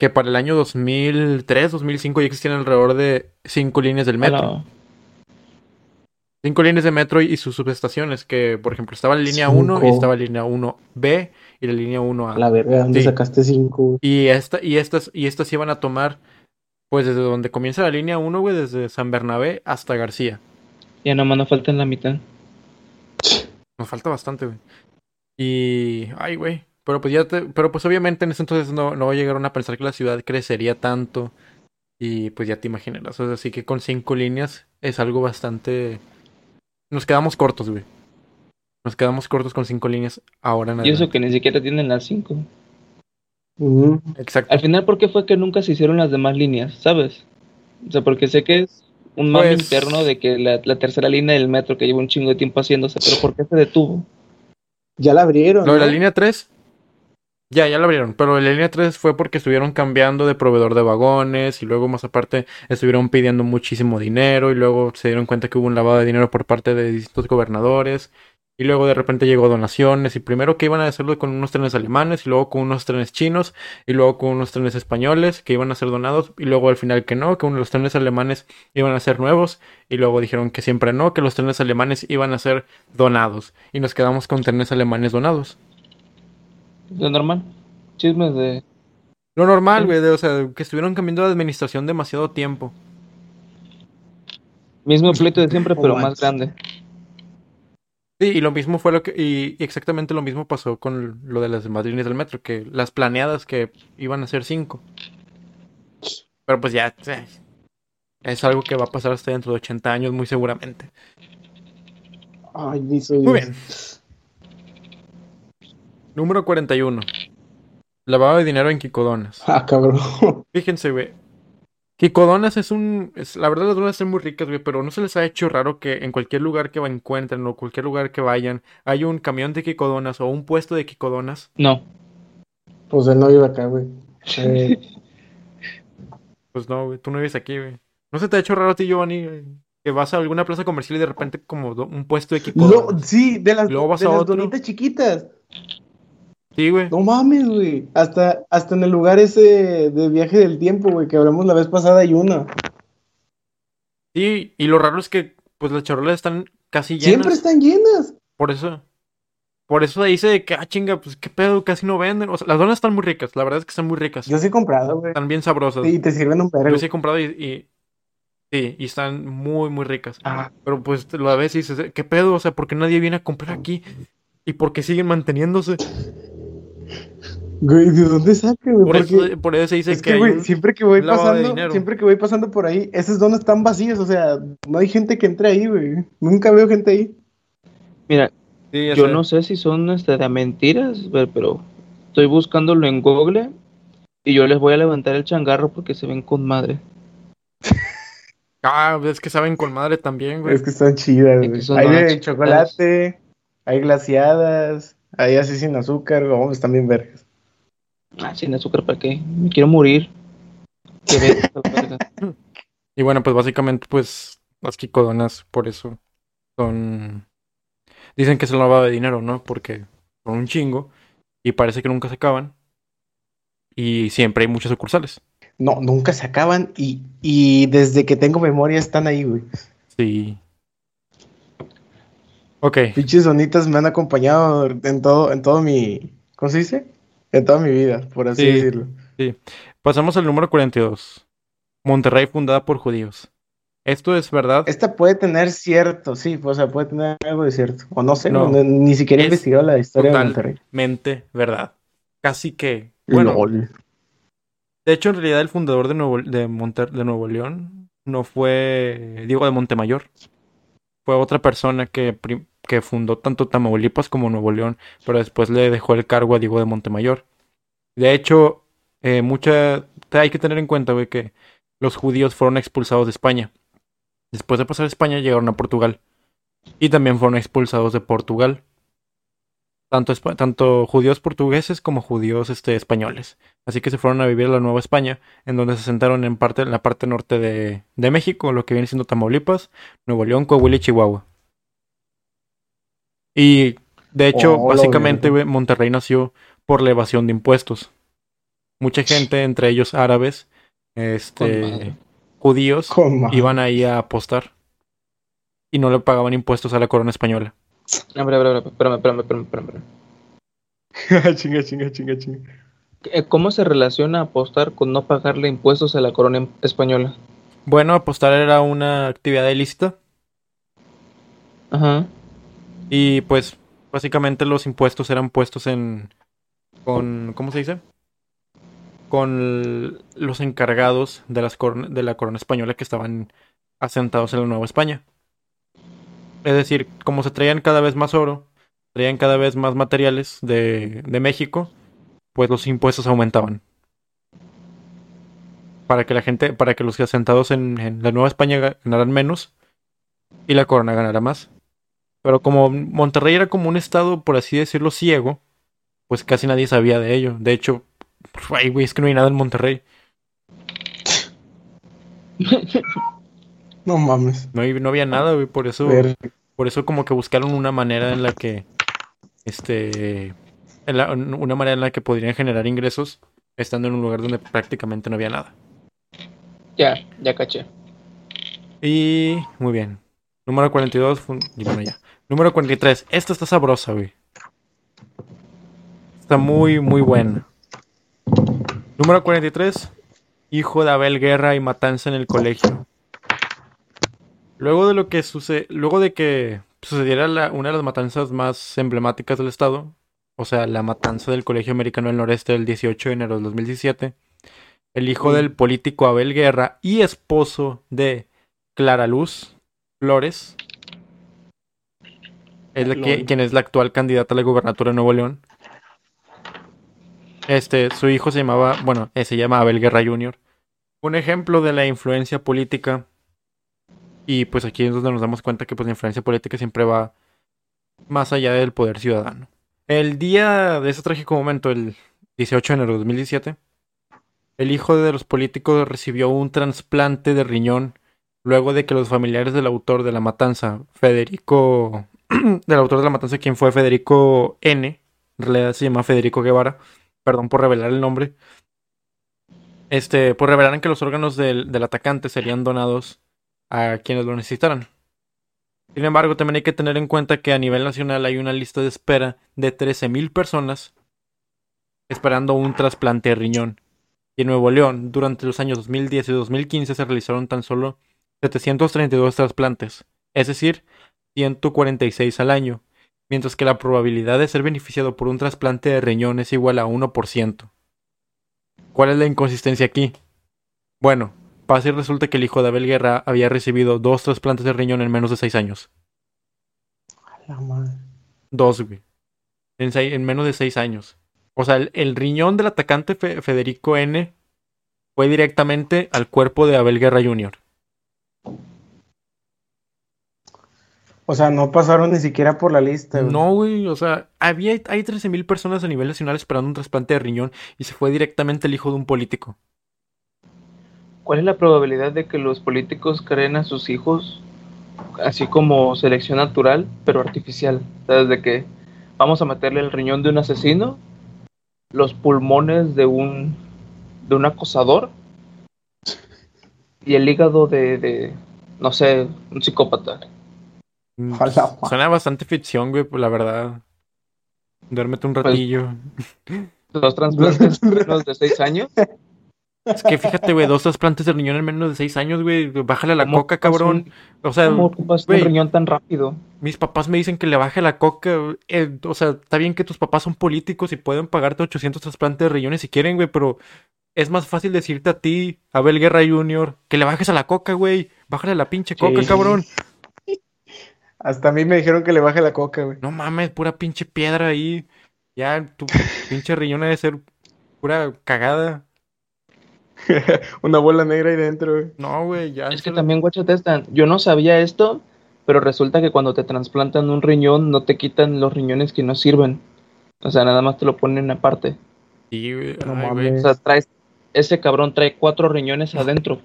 que para el año 2003, 2005 ya existían alrededor de cinco líneas del metro. la- Cinco líneas de metro y sus subestaciones, que por ejemplo estaba la línea Cinco. 1 y estaba la línea 1B y la línea 1A. A la verga, ¿dónde Sí. sacaste cinco? Y esta, y estas, y estas iban a tomar, pues desde donde comienza la línea 1, güey, desde San Bernabé hasta García. ya nomás nos falta en la mitad. Nos falta bastante, güey. Y. Ay, güey. Pero pues ya te- Pero pues obviamente en ese entonces no, no llegaron a pensar que la ciudad crecería tanto. Y pues ya te imaginarás. O sea, así que con cinco líneas es algo bastante. Nos quedamos cortos, güey. Nos quedamos cortos con cinco líneas ahora en Y eso que ni siquiera tienen las cinco. Exacto. Al final, ¿por qué fue que nunca se hicieron las demás líneas? ¿Sabes? O sea, porque sé que es un mame Pues- interno de que la, la tercera línea del metro que lleva un chingo de tiempo haciéndose, pero ¿por qué se detuvo? Ya la abrieron. Lo de la ¿no? línea 3. Ya, ya la abrieron. Pero la línea 3 fue porque estuvieron cambiando de proveedor de vagones. Y luego, más aparte, estuvieron pidiendo muchísimo dinero. Y luego se dieron cuenta que hubo un lavado de dinero por parte de distintos gobernadores. Y luego de repente llegó donaciones. Y primero que iban a hacerlo con unos trenes alemanes. Y luego con unos trenes chinos. Y luego con unos trenes españoles que iban a ser donados. Y luego al final que no, que uno los trenes alemanes iban a ser nuevos. Y luego dijeron que siempre no, que los trenes alemanes iban a ser donados. Y nos quedamos con trenes alemanes donados. Lo normal. Chismes de. Lo normal, güey, de- o sea, que estuvieron cambiando de administración demasiado tiempo. Mismo pleito de siempre, pero más grande. Sí, y lo mismo fue lo que, y, exactamente lo mismo pasó con lo de las demás líneas del metro, que las planeadas que iban a ser cinco. Pero pues ya, eh, es algo que va a pasar hasta dentro de 80 años, muy seguramente. Ay, Muy Dios. bien. Número 41. Lavado de dinero en Kikodonas. Ah, cabrón. Fíjense, güey. Kikodonas es un... es- la verdad las donas son muy ricas, güey, pero no se les ha hecho raro que en cualquier lugar que encuentren o cualquier lugar que vayan hay un camión de Kikodonas o un puesto de Kikodonas. No. Pues él no vive acá, güey. Eh, Pues no, güey, tú no vives aquí, güey. ¿No se te ha hecho raro a ti, Giovanni, güey, que vas a alguna plaza comercial y de repente como un puesto de no, Kikodonas? sí, de las, Luego vas de a las otro. donitas chiquitas. Sí, güey. No mames, güey. Hasta, hasta en el lugar ese de viaje del tiempo, güey, que hablamos la vez pasada hay una. Sí, y lo raro es que pues las charolas están casi llenas. Siempre están llenas. Por eso. Por eso dice de que, ah, chinga, pues qué pedo, casi no venden. O sea, las donas están muy ricas, la verdad es que están muy ricas. Yo sí he comprado, güey. Están bien sabrosas. Y te sirven un perro. Yo sí he comprado y, y- sí, y están muy, muy ricas. Ah, Pero pues lo ves y dices, ¿qué pedo? O sea, ¿por qué nadie viene a comprar aquí? ¿Y por qué siguen manteniéndose? Güey, ¿de dónde saca, güey? Por Porque eso, por eso se dice es que, que, hay güey, siempre que voy pasando, siempre que voy pasando por ahí, esas donas están vacías, o sea, no hay gente que entre ahí, güey. Nunca veo gente ahí. Mira, Sí, yo sé. no sé si son este, de mentiras, pe- pero estoy buscándolo en Google y yo les voy a levantar el changarro porque se ven con madre. Ah, es que saben con madre también, güey. Es que están chidas, Es güey. que Hay de chocolate, hay glaciadas, hay así sin azúcar, güey, están bien vergas. Ah, sin azúcar, ¿para qué? Me quiero morir. Y bueno, pues básicamente, pues, las Kikodonas, por eso, son... Dicen que es el lavado de dinero, ¿no? Porque son un chingo y parece que nunca se acaban. Y siempre hay muchas sucursales. No, nunca se acaban y, y desde que tengo memoria están ahí, güey. Sí. Ok, Pinches donitas me han acompañado en todo, en todo mi, ¿cómo se dice? En toda mi vida, por así Sí. decirlo. pasamos al número 42. Monterrey fundada por judíos. ¿Esto es verdad? Esta puede tener cierto, sí, o sea, puede tener algo de cierto. O no sé, No. no, ni siquiera he Es investigado la historia de Monterrey. Mente verdad. Casi que... Bueno, Lol. de hecho, en realidad el fundador de Nuevo, de Monter- de Nuevo León no fue Diego de Montemayor. Fue otra persona que, prim- que fundó tanto Tamaulipas como Nuevo León, pero después le dejó el cargo a Diego de Montemayor. De hecho, eh, mucha... Hay que tener en cuenta, que los judíos fueron expulsados de España. Después de pasar a España llegaron a Portugal. Y también fueron expulsados de Portugal. Tanto, tanto judíos portugueses como judíos este, españoles. Así que se fueron a vivir a la Nueva España, en donde se asentaron en, parte, en la parte norte de, de México, lo que viene siendo Tamaulipas, Nuevo León, Coahuila y Chihuahua. Y de hecho, Oh, básicamente, Monterrey nació por la evasión de impuestos. Mucha gente, entre ellos árabes, este, judíos, Con iban ahí a apostar y no le pagaban impuestos a la corona española. Hombre, hombre, hombre, espérame, espérame, espérame, espérame. chinga, chinga, chinga, chinga. Eh, ¿Cómo se relaciona apostar con no pagarle impuestos a la corona em- española? Bueno, apostar era una actividad ilícita Ajá. Y pues básicamente los impuestos eran puestos en con ¿cómo se dice? Con los encargados de las de la corona española que estaban asentados en la Nueva España. Es decir, como se traían cada vez más oro, traían cada vez más materiales de, de México, pues los impuestos aumentaban. Para que la gente, para que los asentados en, en la Nueva España ga- ganaran menos y la corona ganara más. Pero como Monterrey era como un estado, por así decirlo, ciego, pues casi nadie sabía de ello. De hecho, pues, ay, güey, es que no hay nada en Monterrey. No mames. No, no había nada, güey, por eso, Ver- por eso como que buscaron una manera en la que, este, en la- una manera en la que podrían generar ingresos estando en un lugar donde prácticamente no había nada. Ya, ya caché. Y muy bien. Número 42, fun- y bueno ya. Número 43. Esta está sabrosa, güey. Está muy, muy buena. Número 43. Hijo de Abel Guerra y matanza en el colegio. Luego de lo que sucede, luego de que sucediera la- una de las matanzas más emblemáticas del estado, o sea, la matanza del Colegio Americano del Noreste del 18 de enero del 2017, el hijo del político Abel Guerra y esposo de Clara Luz Flores, es la que- Lol. quien es la actual candidata a la gubernatura de Nuevo León. Este, su hijo se llamaba, bueno, eh, se llama Abel Guerra Jr. Un ejemplo de la influencia política. Y pues aquí es donde nos damos cuenta que pues la influencia política siempre va más allá del poder ciudadano. El día de ese trágico momento, el 18 de enero de 2017, el hijo de los políticos recibió un trasplante de riñón luego de que los familiares del autor de la matanza, Federico, del autor de la matanza, quien fue Federico N, en realidad se llama Federico Guevara, perdón por revelar el nombre, este, pues revelaron que los órganos del, del atacante serían donados a quienes lo necesitaran. Sin embargo, también hay que tener en cuenta que a nivel nacional hay una lista de espera de 13.000 personas esperando un trasplante de riñón. Y en Nuevo León, durante los años 2010 y 2015 se realizaron tan solo 732 trasplantes, es decir, 146 al año, mientras que la probabilidad de ser beneficiado por un trasplante de riñón es igual a 1%. ¿Cuál es la inconsistencia aquí? Bueno, pasa y resulta que el hijo de Abel Guerra había recibido dos trasplantes de riñón en menos de 6 años. La madre. Dos, güey. En, menos de 6 años. O sea, el, el riñón del atacante Fe- Federico N fue directamente al cuerpo de Abel Guerra Jr. O sea, no pasaron ni siquiera por la lista. güey. No, güey, o sea, había, hay 13.000 personas a nivel nacional esperando un trasplante de riñón y se fue directamente el hijo de un político. ¿Cuál es la probabilidad de que los políticos creen a sus hijos así como selección natural, pero artificial? ¿Sabes? De que vamos a meterle el riñón de un asesino, los pulmones de un de un acosador y el hígado de, de no sé, un psicópata. Mm, ma- Suena bastante ficción, güey, pues la verdad. Duérmete un ratillo. Los trasplantes menos de seis años. Es que fíjate, güey, dos trasplantes de riñón en menos de 6 años, güey. Bájale la ¿Cómo coca, cabrón. un- O sea, ¿Cómo ocupas un riñón tan rápido? mis papás me dicen que le baje la coca. Eh, o sea, está bien que tus papás son políticos y pueden pagarte 800 trasplantes de riñones si quieren, güey, pero es más fácil decirte a ti, Abel Guerra Jr., que le bajes a la coca, güey. Bájale a la pinche coca, Sí. cabrón. Hasta a mí me dijeron que le baje la coca, güey. No mames, pura pinche piedra ahí. Ya, tu pinche riñón debe ser pura cagada. Una bola negra ahí dentro, güey. No, güey, ya. Es que lo- también, guachate, esta- yo no sabía esto, pero resulta que cuando te trasplantan un riñón, no te quitan los riñones que no sirven. O sea, nada más te lo ponen aparte. Sí, güey. No ay, mames. güey. O sea, traes, ese cabrón trae cuatro riñones adentro.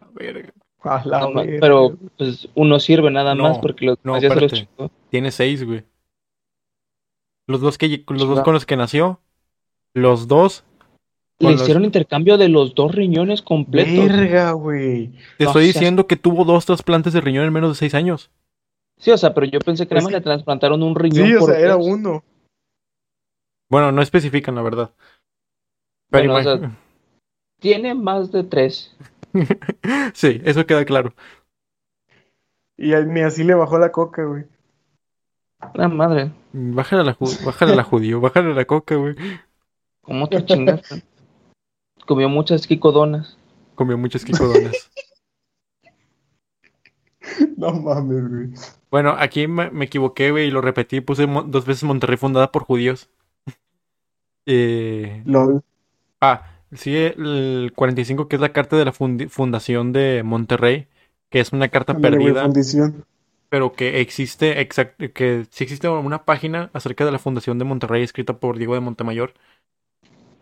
A ver, No pero pues uno sirve nada No, más porque los no, ya se los chingó. Tiene seis, güey. Los dos que los dos con los que nació. Los dos. Le los- hicieron intercambio de los dos riñones completos. Verga, güey. Te No estoy diciendo que tuvo dos trasplantes de riñón en menos de seis años. Sí, o sea, pero yo pensé que nada más que- le trasplantaron un riñón Sí, o por sea, era uno. Bueno, no especifican, la verdad. Pero Bueno, o sea- imag- Tiene más de tres. sí, eso queda claro. Y a- ni así le bajó la coca, güey. La madre, Bájale a la, ju- bájale a la judío, bájale a la coca, güey. ¿cómo te chingaste? Comió muchas quicodonas. Comió muchas quicodonas. No mames, güey. bueno, aquí me, me equivoqué, güey, y lo repetí. Puse dos veces Monterrey fundada por judíos. Eh, LOL. ah, sí, el 45, que es la carta de la fundación de Monterrey, que es una carta güey, perdida. fundición. pero que existe exact que sí existe una página acerca de la fundación de Monterrey escrita por Diego de Montemayor,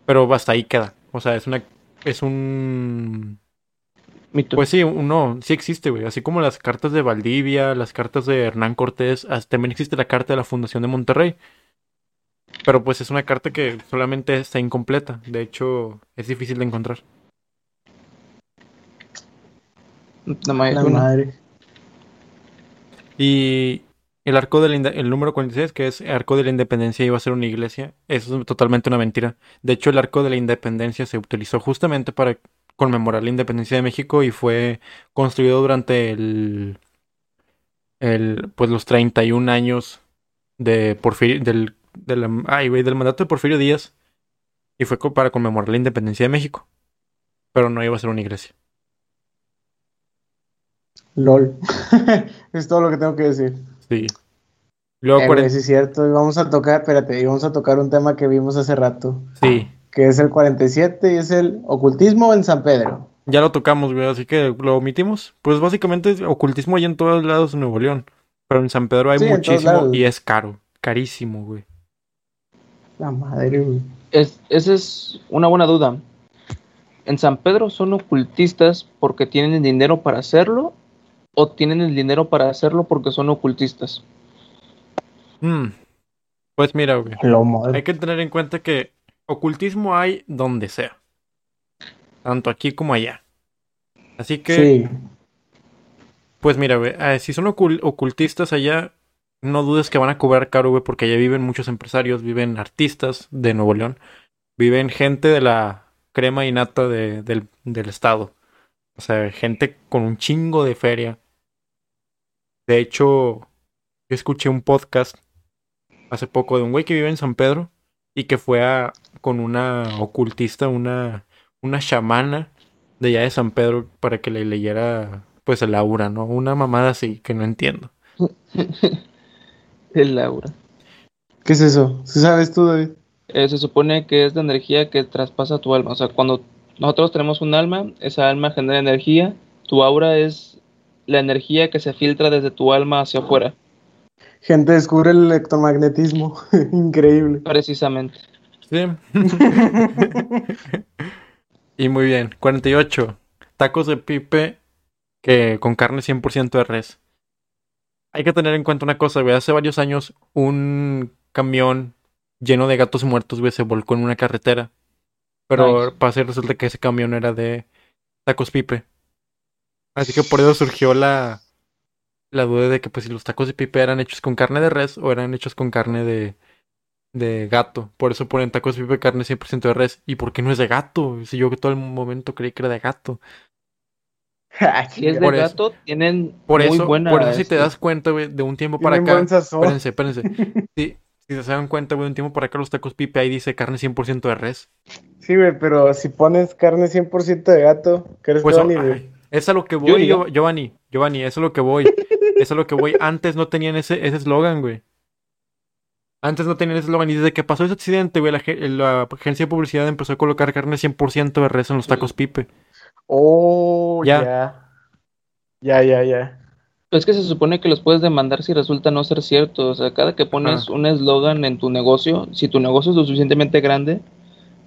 pero hasta ahí queda. O sea, es una es un Mito. pues sí, no, sí existe, güey, así como las cartas de Valdivia, las cartas de Hernán Cortés, también existe la carta de la fundación de Monterrey. Pero pues es una carta que solamente está incompleta, de hecho es difícil de encontrar. Nada más La madre. Y el arco del el número 46, que es arco de la independencia, iba a ser una iglesia. Eso es totalmente una mentira. De hecho, el arco de la independencia se utilizó justamente para conmemorar la independencia de México y fue construido durante el, el pues los 31 años de Porfirio, del, de la- ay, güey, del mandato de Porfirio Díaz. Y fue para conmemorar la independencia de México. Pero no iba a ser una iglesia. LOL. es todo lo que tengo que decir. Sí. Luego, Eh, cuaren- güey, sí es cierto. Y vamos a tocar, espérate, y vamos a tocar un tema que vimos hace rato. sí. Que es el 47 y es el ocultismo en San Pedro. Ya lo tocamos, güey, así que lo omitimos. Pues básicamente es ocultismo hay en todos lados en Nuevo León. Pero en San Pedro hay Sí, muchísimo y es caro. Carísimo, güey. La madre, güey. Es, esa es una buena duda. ¿En San Pedro son ocultistas porque tienen el dinero para hacerlo? ¿O tienen el dinero para hacerlo porque son ocultistas? Mm. Pues mira, güey. Hay que tener en cuenta que ocultismo hay donde sea. Tanto aquí como allá. Así que, Sí. pues mira, güey, eh, si son ocul- ocultistas allá, no dudes que van a cobrar caro, güey, porque allá viven muchos empresarios, viven artistas de Nuevo León, viven gente de la crema y nata de- del, del estado. O sea, gente con un chingo de feria. De hecho, yo escuché un podcast hace poco de un güey que vive en San Pedro y que fue a, con una ocultista, una, una chamana de allá de San Pedro para que le leyera pues el aura, ¿no? Una mamada así que no entiendo. El Laura. ¿Qué es eso? ¿Sí sabes tú, David? Eh, se supone que es la energía que traspasa tu alma. O sea, cuando nosotros tenemos un alma, esa alma genera energía. Tu aura es la energía que se filtra desde tu alma hacia afuera, Gente descubre el electromagnetismo. Increíble. precisamente. Sí. y muy bien. 48. Tacos de pipe que con carne 100% de res. Hay que tener en cuenta una cosa, güey. Hace varios años un camión lleno de gatos muertos, güey, se volcó en una carretera. Pero Nice. para hacer resulta que ese camión era de tacos pipe. Así que por eso surgió la, la duda de que pues si los tacos de pipe eran hechos con carne de res o eran hechos con carne de, de gato. Por eso ponen tacos de pipe carne 100% de res. ¿Y por qué no es de gato? Si yo que todo el momento creí que era de gato. Si es de Por eso- gato, tienen Por muy eso, buena. por eso si te das cuenta, güey, de un tiempo para Tienen acá. Espérense, espérense. Sí, si se dan cuenta, güey, de un tiempo para acá los tacos pipe ahí dice carne 100% de res. Sí, güey, pero si pones carne 100% de gato, ¿crees Pues que van a ir, ay, güey? es a lo que Yo voy, diría- Giov- Giovanni. Giovanni, eso es lo que voy. es a lo que voy. Antes no tenían ese ese eslogan, güey. Antes no tenían eslogan y desde que pasó ese accidente, güey, la, la agencia de publicidad empezó a colocar carne 100% de res en los tacos pipe. Oh, Ya. ya. Ya, ya. Es que se supone que los puedes demandar si resulta no ser cierto. O sea, cada que pones un eslogan en tu negocio, si tu negocio es lo suficientemente grande,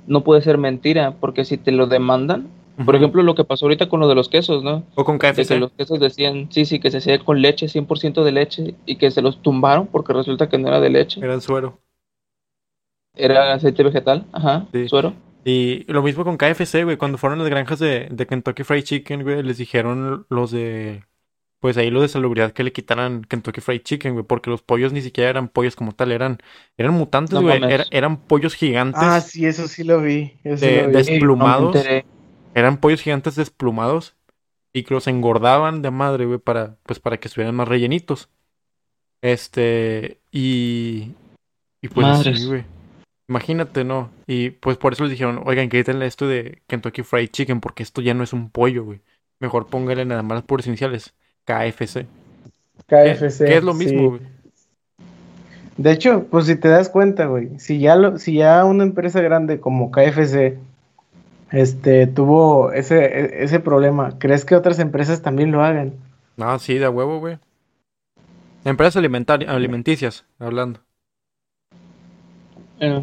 no puede ser mentira, porque si te lo demandan, por ejemplo, lo que pasó ahorita con lo de los quesos, ¿no? O con De KFC. que los quesos decían, sí, sí, que se hacía con leche, 100% de leche, y que se los tumbaron porque resulta que no era de leche, Era el suero. era aceite vegetal, ajá, Sí. suero. Y lo mismo con KFC, güey. Cuando fueron a las granjas de, de Kentucky Fried Chicken, güey, les dijeron los de. Pues ahí los de salubridad que le quitaran Kentucky Fried Chicken, güey. Porque los pollos ni siquiera eran pollos como tal, eran, eran mutantes, No güey. Era- eran pollos gigantes. Ah, sí, eso sí lo vi. Eso De- lo vi. de- Ey, no me Desplumados. Eran pollos gigantes desplumados. Y que los engordaban de madre, güey, para, pues para que estuvieran más rellenitos. Este. Y. Y pues así, Madres. güey. Imagínate, ¿no? Y pues por eso les dijeron, oigan, quítenle esto de Kentucky Fried Chicken, porque esto ya no es un pollo, güey. Mejor póngale nada más las puras iniciales. KFC. ¿Qué, KFC. qué es lo sí. mismo, güey? De hecho, pues si te das cuenta, güey, si ya lo, si ya una empresa grande como KFC este tuvo ese, e- ese problema, ¿crees que otras empresas también lo hagan? No, sí, de huevo, güey. Empresas alimentari- alimenticias, hablando. Eh,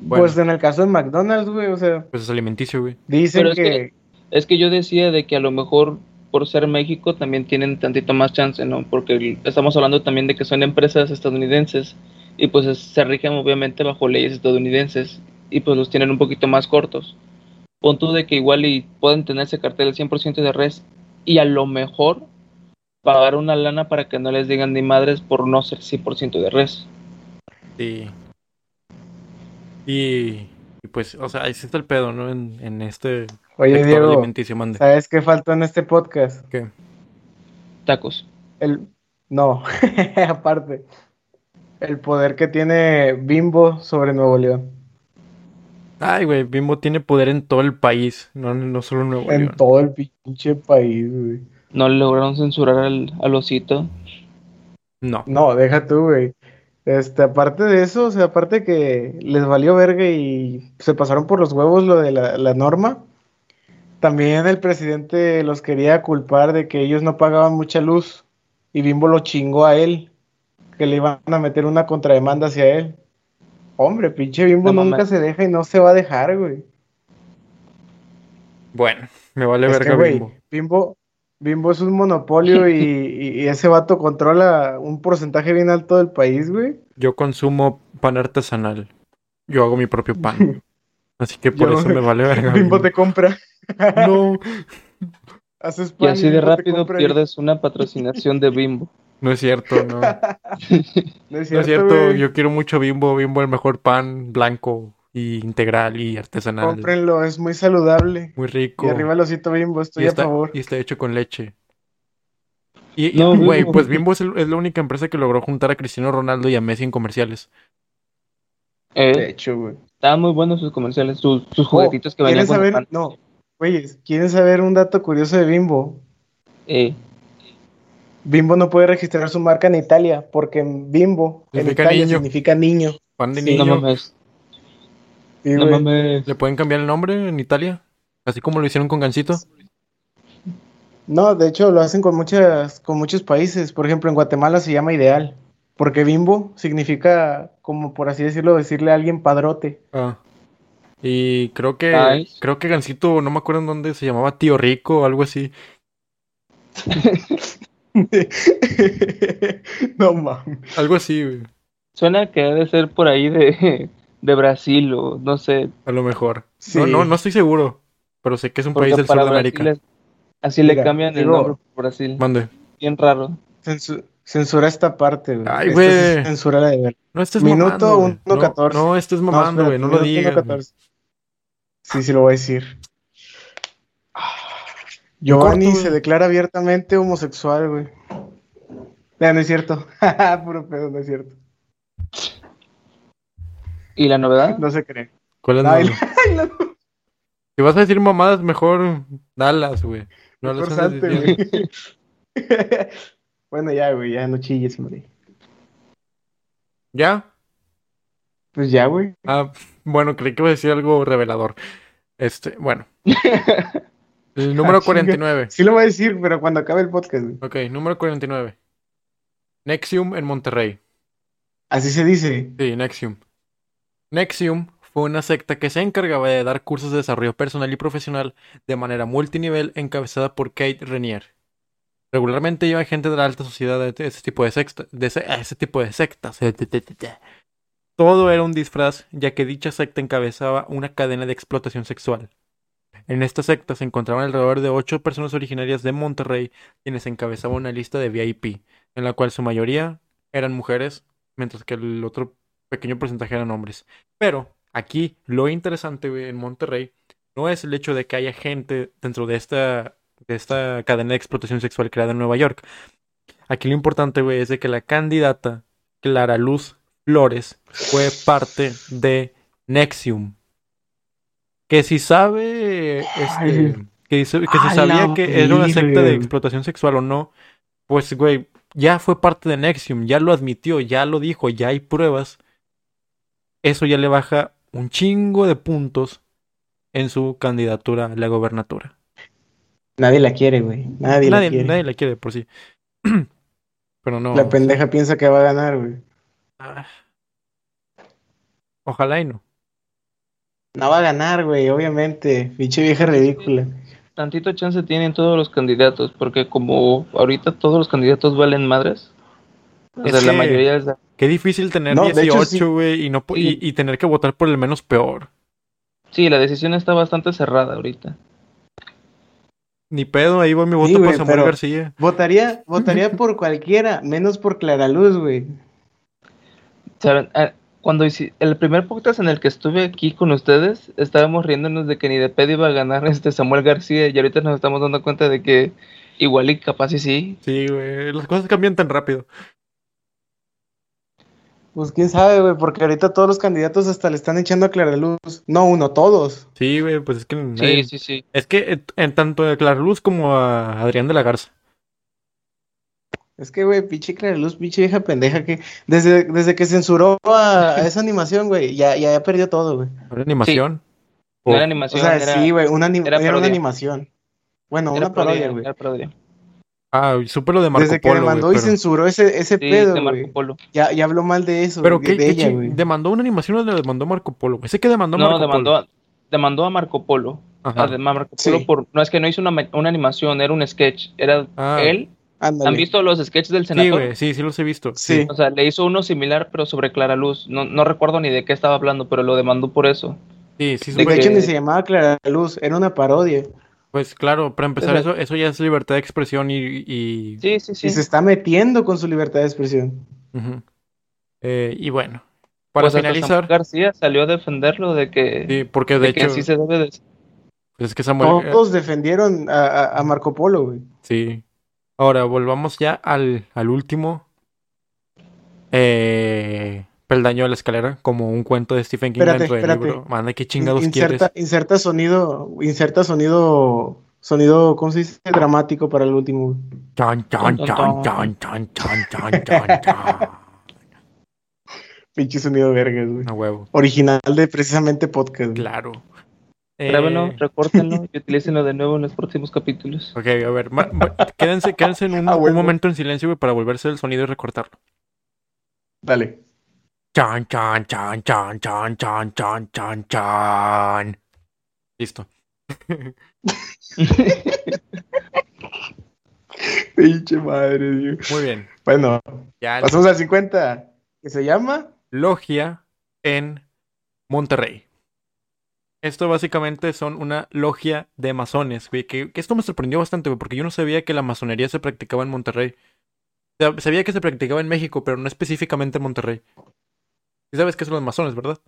Bueno, Pues en el caso de McDonald's, güey, o sea, pues es alimenticio, güey. dicen Pero es que, que- Es que yo decía de que a lo mejor por ser México también tienen tantito más chance, ¿no? Porque estamos hablando también de que son empresas estadounidenses y pues es- se rigen obviamente bajo leyes estadounidenses y pues los tienen un poquito más cortos. Pon tú de que igual y pueden tener ese cartel al 100% de res y a lo mejor pagar una lana para que no les digan ni madres por no ser 100% de res. Sí. Y, y pues, o sea, ahí sí está el pedo, ¿no? En, en este oye sector Diego, alimenticio, mande. ¿sabes qué faltó en este podcast? ¿Qué? Tacos. El, no, aparte, el poder que tiene Bimbo sobre Nuevo León, Ay, güey, Bimbo tiene poder en todo el país, no, no solo en Nuevo en León. todo el pinche país, güey. No le lograron censurar al, al osito. No. No, deja tú, güey. Este, aparte de eso, o sea, aparte que les valió verga y se pasaron por los huevos lo de la, la norma, también el presidente los quería culpar de que ellos no pagaban mucha luz y Bimbo lo chingó a él, que le iban a meter una contrademanda hacia él. Hombre, pinche Bimbo No nunca se deja y no se va a dejar, güey. Bueno, me vale Es verga que, Bimbo. Bimbo, Bimbo es un monopolio y, y- y ese vato controla un porcentaje bien alto del país, güey. Yo consumo pan artesanal. Yo hago mi propio pan. Así que por Yo- eso me vale verga Bimbo Bimbo. te compra. No, Haces Y pan así de rápido y- pierdes una patrocinación de Bimbo. no es cierto, no. No es No es cierto, cierto, yo quiero mucho Bimbo, Bimbo el mejor pan blanco y integral y artesanal. Cómprenlo, es muy saludable. Muy rico. Y arriba el osito Bimbo, estoy y a favor. y está hecho con leche. Y, y, No, güey, Bimbo. pues Bimbo es, el- es la única empresa que logró juntar a Cristiano Ronaldo y a Messi en comerciales. De Eh, hecho, güey. estaban muy buenos sus comerciales, sus, sus Oh, juguetitos que venían ¿Quieren con saber? pan. No, güeyes, ¿quieren saber un dato curioso de Bimbo? Eh, Bimbo no puede registrar su marca en Italia porque en Bimbo en Significa Italia niño. significa niño. Pan de Sí, no niño. mames, Sí, no güey. mames. ¿Le pueden cambiar el nombre en Italia? Así como lo hicieron con Gansito. No, de hecho lo hacen con muchas, con muchos países. Por ejemplo, en Guatemala se llama ideal. Porque bimbo significa, como por así decirlo, decirle a alguien padrote. Ah. Y creo que Nice. creo que Gansito, no me acuerdo en dónde, se llamaba Tío Rico o algo así. no mames. Algo así, güey. Suena que debe ser por ahí de, de Brasil o no sé, A lo mejor. Sí. No, no, no estoy seguro. Pero sé que es un porque país del sur de Brasil América. es- así le Mira, cambian el nombre por Brasil. Mande. Bien raro. Censu- censura esta parte, güey. Ay, güey. es Censura de ver. No estés Minuto mamando, güey. 1.14. No, no estés mamando, güey. No, lo espérate, digas. minuto güey. 1.14. Sí, sí lo voy a decir. Giovanni corto, se declara abiertamente homosexual, güey. Ya, no es cierto. Puro pedo, no es cierto. ¿Y la novedad? No se cree. ¿Cuál es la- Si vas a decir mamadas, mejor dalas, güey. No las salte, bueno, ya, güey, ya no chilles, hombre. ¿Ya? Pues ya, güey. Ah, bueno, creí que iba a decir algo revelador. Este, bueno. El número Ah, chinga. 49. Sí lo voy a decir, pero cuando acabe el podcast, güey. Ok, número 49. Nexium en Monterrey. Así se dice. Sí, Nexium. Nexium fue una secta que se encargaba de dar cursos de desarrollo personal y profesional de manera multinivel encabezada por Kate Renier. Regularmente iba gente de la alta sociedad de ese tipo de, secta, de ese tipo de sectas. Todo era un disfraz, ya que dicha secta encabezaba una cadena de explotación sexual. En esta secta se encontraban alrededor de ocho personas originarias de Monterrey, quienes encabezaban una lista de VIP, en la cual su mayoría eran mujeres, mientras que el otro pequeño porcentaje eran hombres. Pero aquí lo interesante güey, en Monterrey no es el hecho de que haya gente dentro de esta, de esta cadena de explotación sexual creada en Nueva York. Aquí lo importante, güey, es de que la candidata Clara Luz Flores fue parte de Nexium. Que si sabe, este, que, dice- que si sabía que era una secta de explotación sexual o no, pues, güey, ya fue parte de Nexium, ya lo admitió, ya lo dijo, ya hay pruebas. Eso ya le baja un chingo de puntos en su candidatura a la gobernatura. Nadie la quiere, güey. Nadie, Nadie, la quiere. nadie la quiere por sí. Pero no. La pendeja piensa que va a ganar, güey. Ah. Ojalá y no. No va a ganar, güey, obviamente. Pinche vieja ridícula. Tantito chance tienen todos los candidatos, porque como ahorita todos los candidatos valen madres, o sea, la mayoría es de- Qué difícil tener No, de hecho, 18, sí. güey, y, no, y, tener que votar por el menos peor. Sí, la decisión está bastante cerrada ahorita. Ni pedo, ahí va mi voto Sí, para güey, Samuel García. Votaría, votaría por cualquiera, menos por Clara Luz, güey. ¿Saben? Ah, Cuando hice el primer podcast en el que estuve aquí con ustedes, estábamos riéndonos de que ni de pedo iba a ganar este Samuel García y ahorita nos estamos dando cuenta de que igual y capaz y sí. Sí, güey, las cosas cambian tan rápido. Pues quién sabe, güey, porque ahorita todos los candidatos hasta le están echando a Clara Luz. No uno, todos. Sí, güey, pues es que... Sí, sí, sí. Es que eh, en tanto a Clara Luz como a Adrián de la Garza. Es que, güey, pinche Clara Luz, pinche vieja pendeja que desde, desde que censuró a, a esa animación, güey, ya, ya, ya perdió todo, güey. Una animación. No era O- O animación, sea, era, sí, güey, una, anim- era era una animación. Bueno, era una parodia, güey. era parodia. Ah, supe lo de Marco Desde que Polo, demandó güey, y pero... censuró ese, ese Sí, pedo, de Marco güey. Polo. Ya, ya habló mal de eso, Pero de, qué, de qué ella, güey. ¿Demandó una animación o le demandó Marco Polo? Sé que demandó No, Marco demandó, Polo. a- demandó a Marco Polo. Ajá. A de- Marco Polo Sí. por, no es que no hizo una, una animación, era un sketch. Era Ah. él. Ándale. ¿Han visto los sketches del Sí, senador? güey, sí, sí los he visto. Sí. O sea, le hizo uno similar, pero sobre Clara Luz. No, no recuerdo ni de qué estaba hablando, pero lo demandó por eso. Sí, sí, De De hecho, que- ni se llamaba Clara Luz, era una parodia. Pues claro, para empezar, Pero- eso, eso ya es libertad de expresión y... y... Sí, sí, sí. Y se está metiendo con su libertad de expresión. Eh, y bueno, para Pues finalizar, Samuel García salió a defenderlo de que, sí, porque de de que hecho, así se debe de... pues es que Samuel, eh, Todos defendieron a, a- a Marco Polo, güey. sí. Ahora, volvamos ya al, al último eh, peldaño de la escalera, como un cuento de Stephen King Espérate, dentro del espérate. libro. Manda, ¿qué chingados Inserta, quieres? inserta sonido, inserta sonido, sonido, ¿cómo se dice? Dramático para el último. Chan, chan, chan, chan, chan, chan, chan, chan, chan. Pinche sonido vergas, güey. A huevo, Original de precisamente podcast. güey. claro. Grábenlo, Eh, recórtenlo y utilícenlo de nuevo en los próximos capítulos. Ok, a ver, ma- ma- quédense, quédense en un, Ah, un momento en silencio, güey, para volverse el sonido y recortarlo. Dale. Chan, chan, chan, chan, chan, chan, chan, chan, chan. Listo. Pinche madre, Dios. Muy bien. Bueno, Ya pasamos al 50. ¿Qué se llama? logia en Monterrey. Esto básicamente son una logia de masones, güey. Que, que esto me sorprendió bastante, güey, porque yo no sabía que la masonería se practicaba en Monterrey. O sea, sabía que se practicaba en México, pero no específicamente en Monterrey. ¿Y sabes qué son los masones, verdad?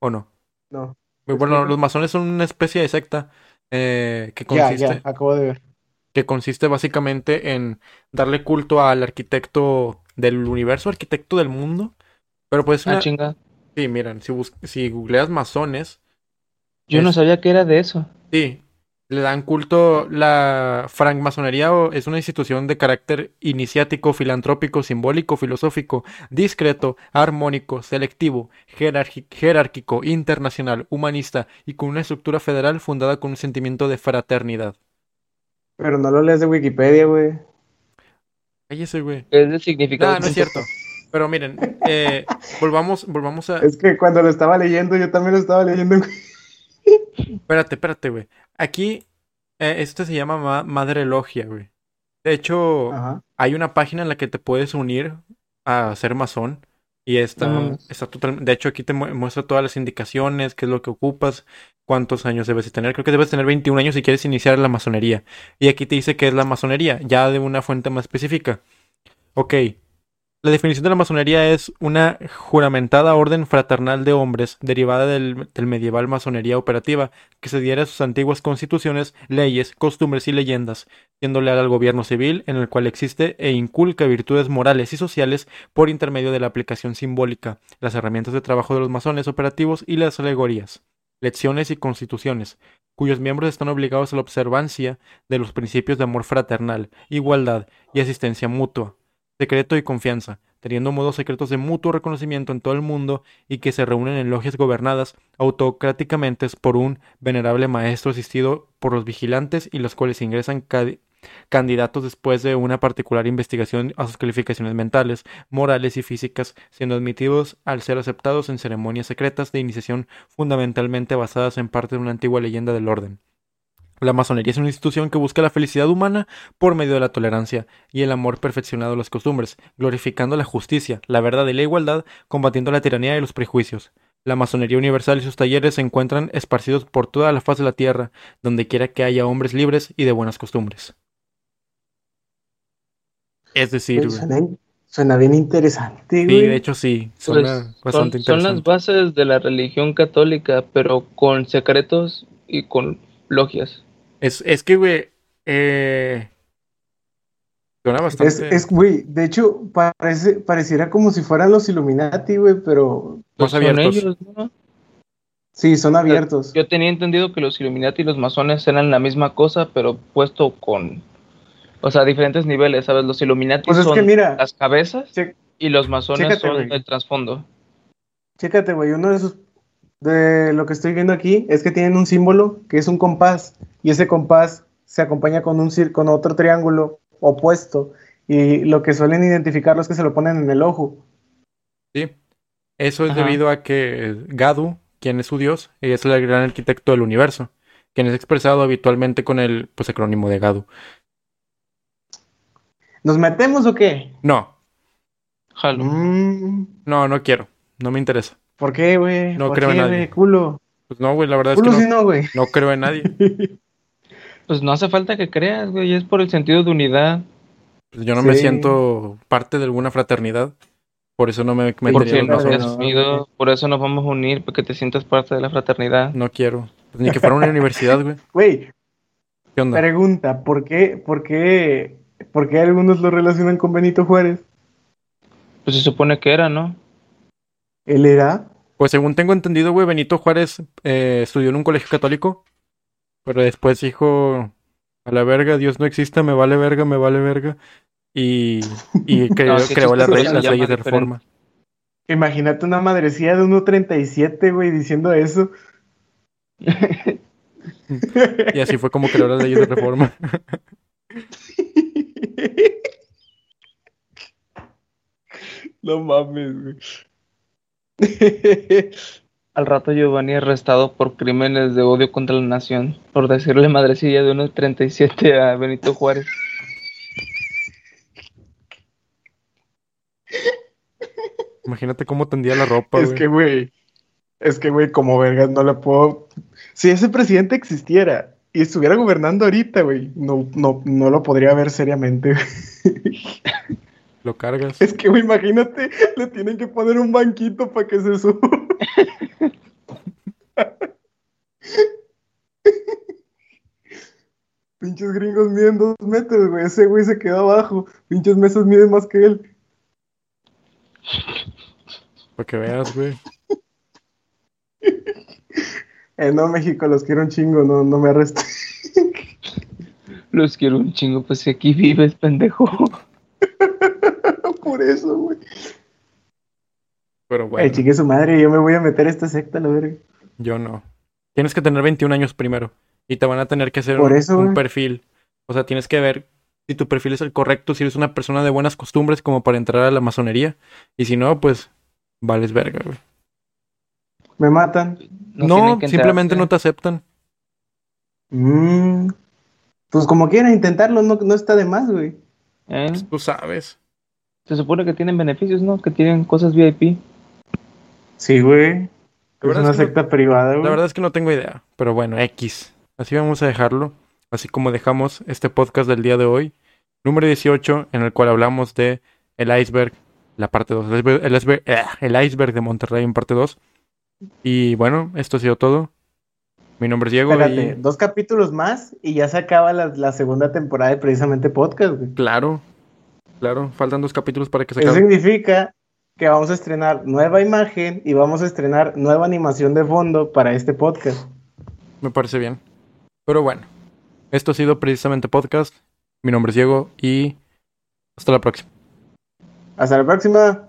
¿O no? No. Bueno, los masones son una especie de secta eh, que Ya, consiste, ya, acabo de ver. que consiste básicamente en darle culto al arquitecto del universo, arquitecto del mundo. Pero pues Ah, chinga. Sí, miren, si, bus- si googleas masones, Yo no sabía que era de eso. sí, Le dan culto la francmasonería o es una institución de carácter iniciático, filantrópico, simbólico, filosófico, discreto, armónico, selectivo, jerárquico, internacional, humanista y con una estructura federal fundada con un sentimiento de fraternidad. Pero no lo lees de Wikipedia, güey. Cállese, güey. Es de significado. No, no es cierto. Pero miren, eh, volvamos, volvamos a... Es que cuando lo estaba leyendo, yo también lo estaba leyendo. güey. Espérate, espérate, güey. Aquí, eh, esto se llama ma- Madre Logia, güey. De hecho, Ajá. hay una página en la que te puedes unir a ser masón. Y está, está totalmente. De hecho, aquí te mu- muestra todas las indicaciones, qué es lo que ocupas, cuántos años debes de tener. Creo que debes tener 21 años si quieres iniciar la masonería. Y aquí te dice qué es la masonería, ya de una fuente más específica. Ok. La definición de la masonería es una juramentada orden fraternal de hombres derivada del, medieval masonería operativa que se diera a sus antiguas constituciones, leyes, costumbres y leyendas, siendo leal al gobierno civil en el cual existe e inculca virtudes morales y sociales por intermedio de la aplicación simbólica, las herramientas de trabajo de los masones operativos y las alegorías, lecciones y constituciones, cuyos miembros están obligados a la observancia de los principios de amor fraternal, igualdad y asistencia mutua, secreto y confianza, teniendo modos secretos de mutuo reconocimiento en todo el mundo y que se reúnen en logias gobernadas autocráticamente por un venerable maestro asistido por los vigilantes y los cuales ingresan candidatos después de una particular investigación a sus calificaciones mentales, morales y físicas, siendo admitidos al ser aceptados en ceremonias secretas de iniciación fundamentalmente basadas en parte de una antigua leyenda del orden. La masonería es una institución que busca la felicidad humana por medio de la tolerancia y el amor perfeccionado de las costumbres, glorificando la justicia, la verdad y la igualdad, combatiendo la tiranía y los prejuicios. La masonería universal y sus talleres se encuentran esparcidos por toda la faz de la tierra, donde quiera que haya hombres libres y de buenas costumbres. Es decir, suena, suena bien interesante, Sí, de hecho sí, Pues, suena son, bastante son las interesante. bases de la religión católica, pero con secretos y con logias. Es, es que, güey, eh, suena Es, bastante es, güey, de hecho, parece, pareciera como si fueran los Illuminati, güey, pero Pues son abiertos. ellos, ¿no? sí, son abiertos. Yo tenía entendido que los Illuminati y los masones eran la misma cosa, pero puesto con, o sea, diferentes niveles, ¿sabes? Los Illuminati Pues es son que mira, las cabezas y los masones chécate, son güey. el trasfondo. chécate, güey, uno de sus, de lo que estoy viendo aquí es que tienen un símbolo que es un compás, y ese compás se acompaña con un con otro triángulo opuesto, y lo que suelen identificarlo es que se lo ponen en el ojo. Sí, eso es Ajá. debido a que Gadu, quien es su dios, es el gran arquitecto del universo, quien es expresado habitualmente con el pues, acrónimo de Gadu. ¿Nos metemos o qué? No, Jalo. Mm, no, no quiero, no me interesa. ¿Por qué, güey? No ¿Por creo en qué, nadie. güey? Culo. Pues no, güey, la verdad es que Culo no, sí no, güey. no creo en nadie. Pues no hace falta que creas, güey, es por el sentido de unidad. Pues yo no me siento parte de alguna fraternidad, por eso no me metería Porque en no unido, por eso nos vamos a unir, para que te sientas parte de la fraternidad. No quiero. Pues ni que fuera una universidad, güey. Güey, ¿Qué onda? pregunta, ¿por qué, por qué, por qué algunos lo relacionan con Benito Juárez? Pues se supone que era, ¿no? ¿Él era? Pues según tengo entendido, güey, Benito Juárez eh, estudió en un colegio católico, pero después dijo, a la verga, Dios no existe, me vale verga, me vale verga, y, y creó, No, creó las, rey- leyes de diferente. reforma. Imagínate una madrecilla de 1.37, güey, diciendo eso. Y así fue como creó las leyes de reforma. No mames, güey. Al rato Giovanni arrestado por crímenes de odio contra la nación, por decirle madrecilla de unos 37 a Benito Juárez. Imagínate cómo tendía la ropa, es que, güey, es que, güey, como vergas no le puedo... Si ese presidente existiera y estuviera gobernando ahorita, güey, no, no, no lo podría ver seriamente. Lo cargas. Es que, güey, imagínate, le tienen que poner un banquito para que se suba. Pinches gringos miden dos metros, güey. Ese güey se quedó abajo. Pinches mesas miden más que él. Para que veas, güey. Eh, no, México, los quiero un chingo, no, no me arrestes. Los quiero un chingo, pues si aquí vives, pendejo. Por eso, güey. Pero Ay, bueno, chingue su madre, yo me voy a meter a esta secta, la verga. yo no. Tienes que tener 21 años primero. Y te van a tener que hacer Por un, eso, un güey. perfil. O sea, tienes que ver si tu perfil es el correcto, si eres una persona de buenas costumbres como para entrar a la masonería. Y si no, pues vales verga, güey. Me matan. No, simplemente no te aceptan. Mm. Pues como quieran intentarlo, no, no está de más, güey. ¿Eh? Pues, tú sabes. Se supone que tienen beneficios, ¿no? Que tienen cosas VIP. Sí, güey. Es una es que no- secta privada, güey. La verdad es que no tengo idea, pero bueno, X. Así vamos a dejarlo, así como dejamos este podcast del día de hoy, número 18, en el cual hablamos de el iceberg, la parte 2, el iceberg, el iceberg, eh, el iceberg de Monterrey en parte 2. Y bueno, esto ha sido todo. Mi nombre es Diego Espérate, y dos capítulos más y ya se acaba la, la segunda temporada de precisamente podcast, güey. claro, claro, faltan dos capítulos para que se Eso acabe. significa que vamos a estrenar nueva imagen y vamos a estrenar nueva animación de fondo para este podcast. Me parece bien. Pero bueno, esto ha sido precisamente podcast. Mi nombre es Diego y hasta la próxima. Hasta la próxima.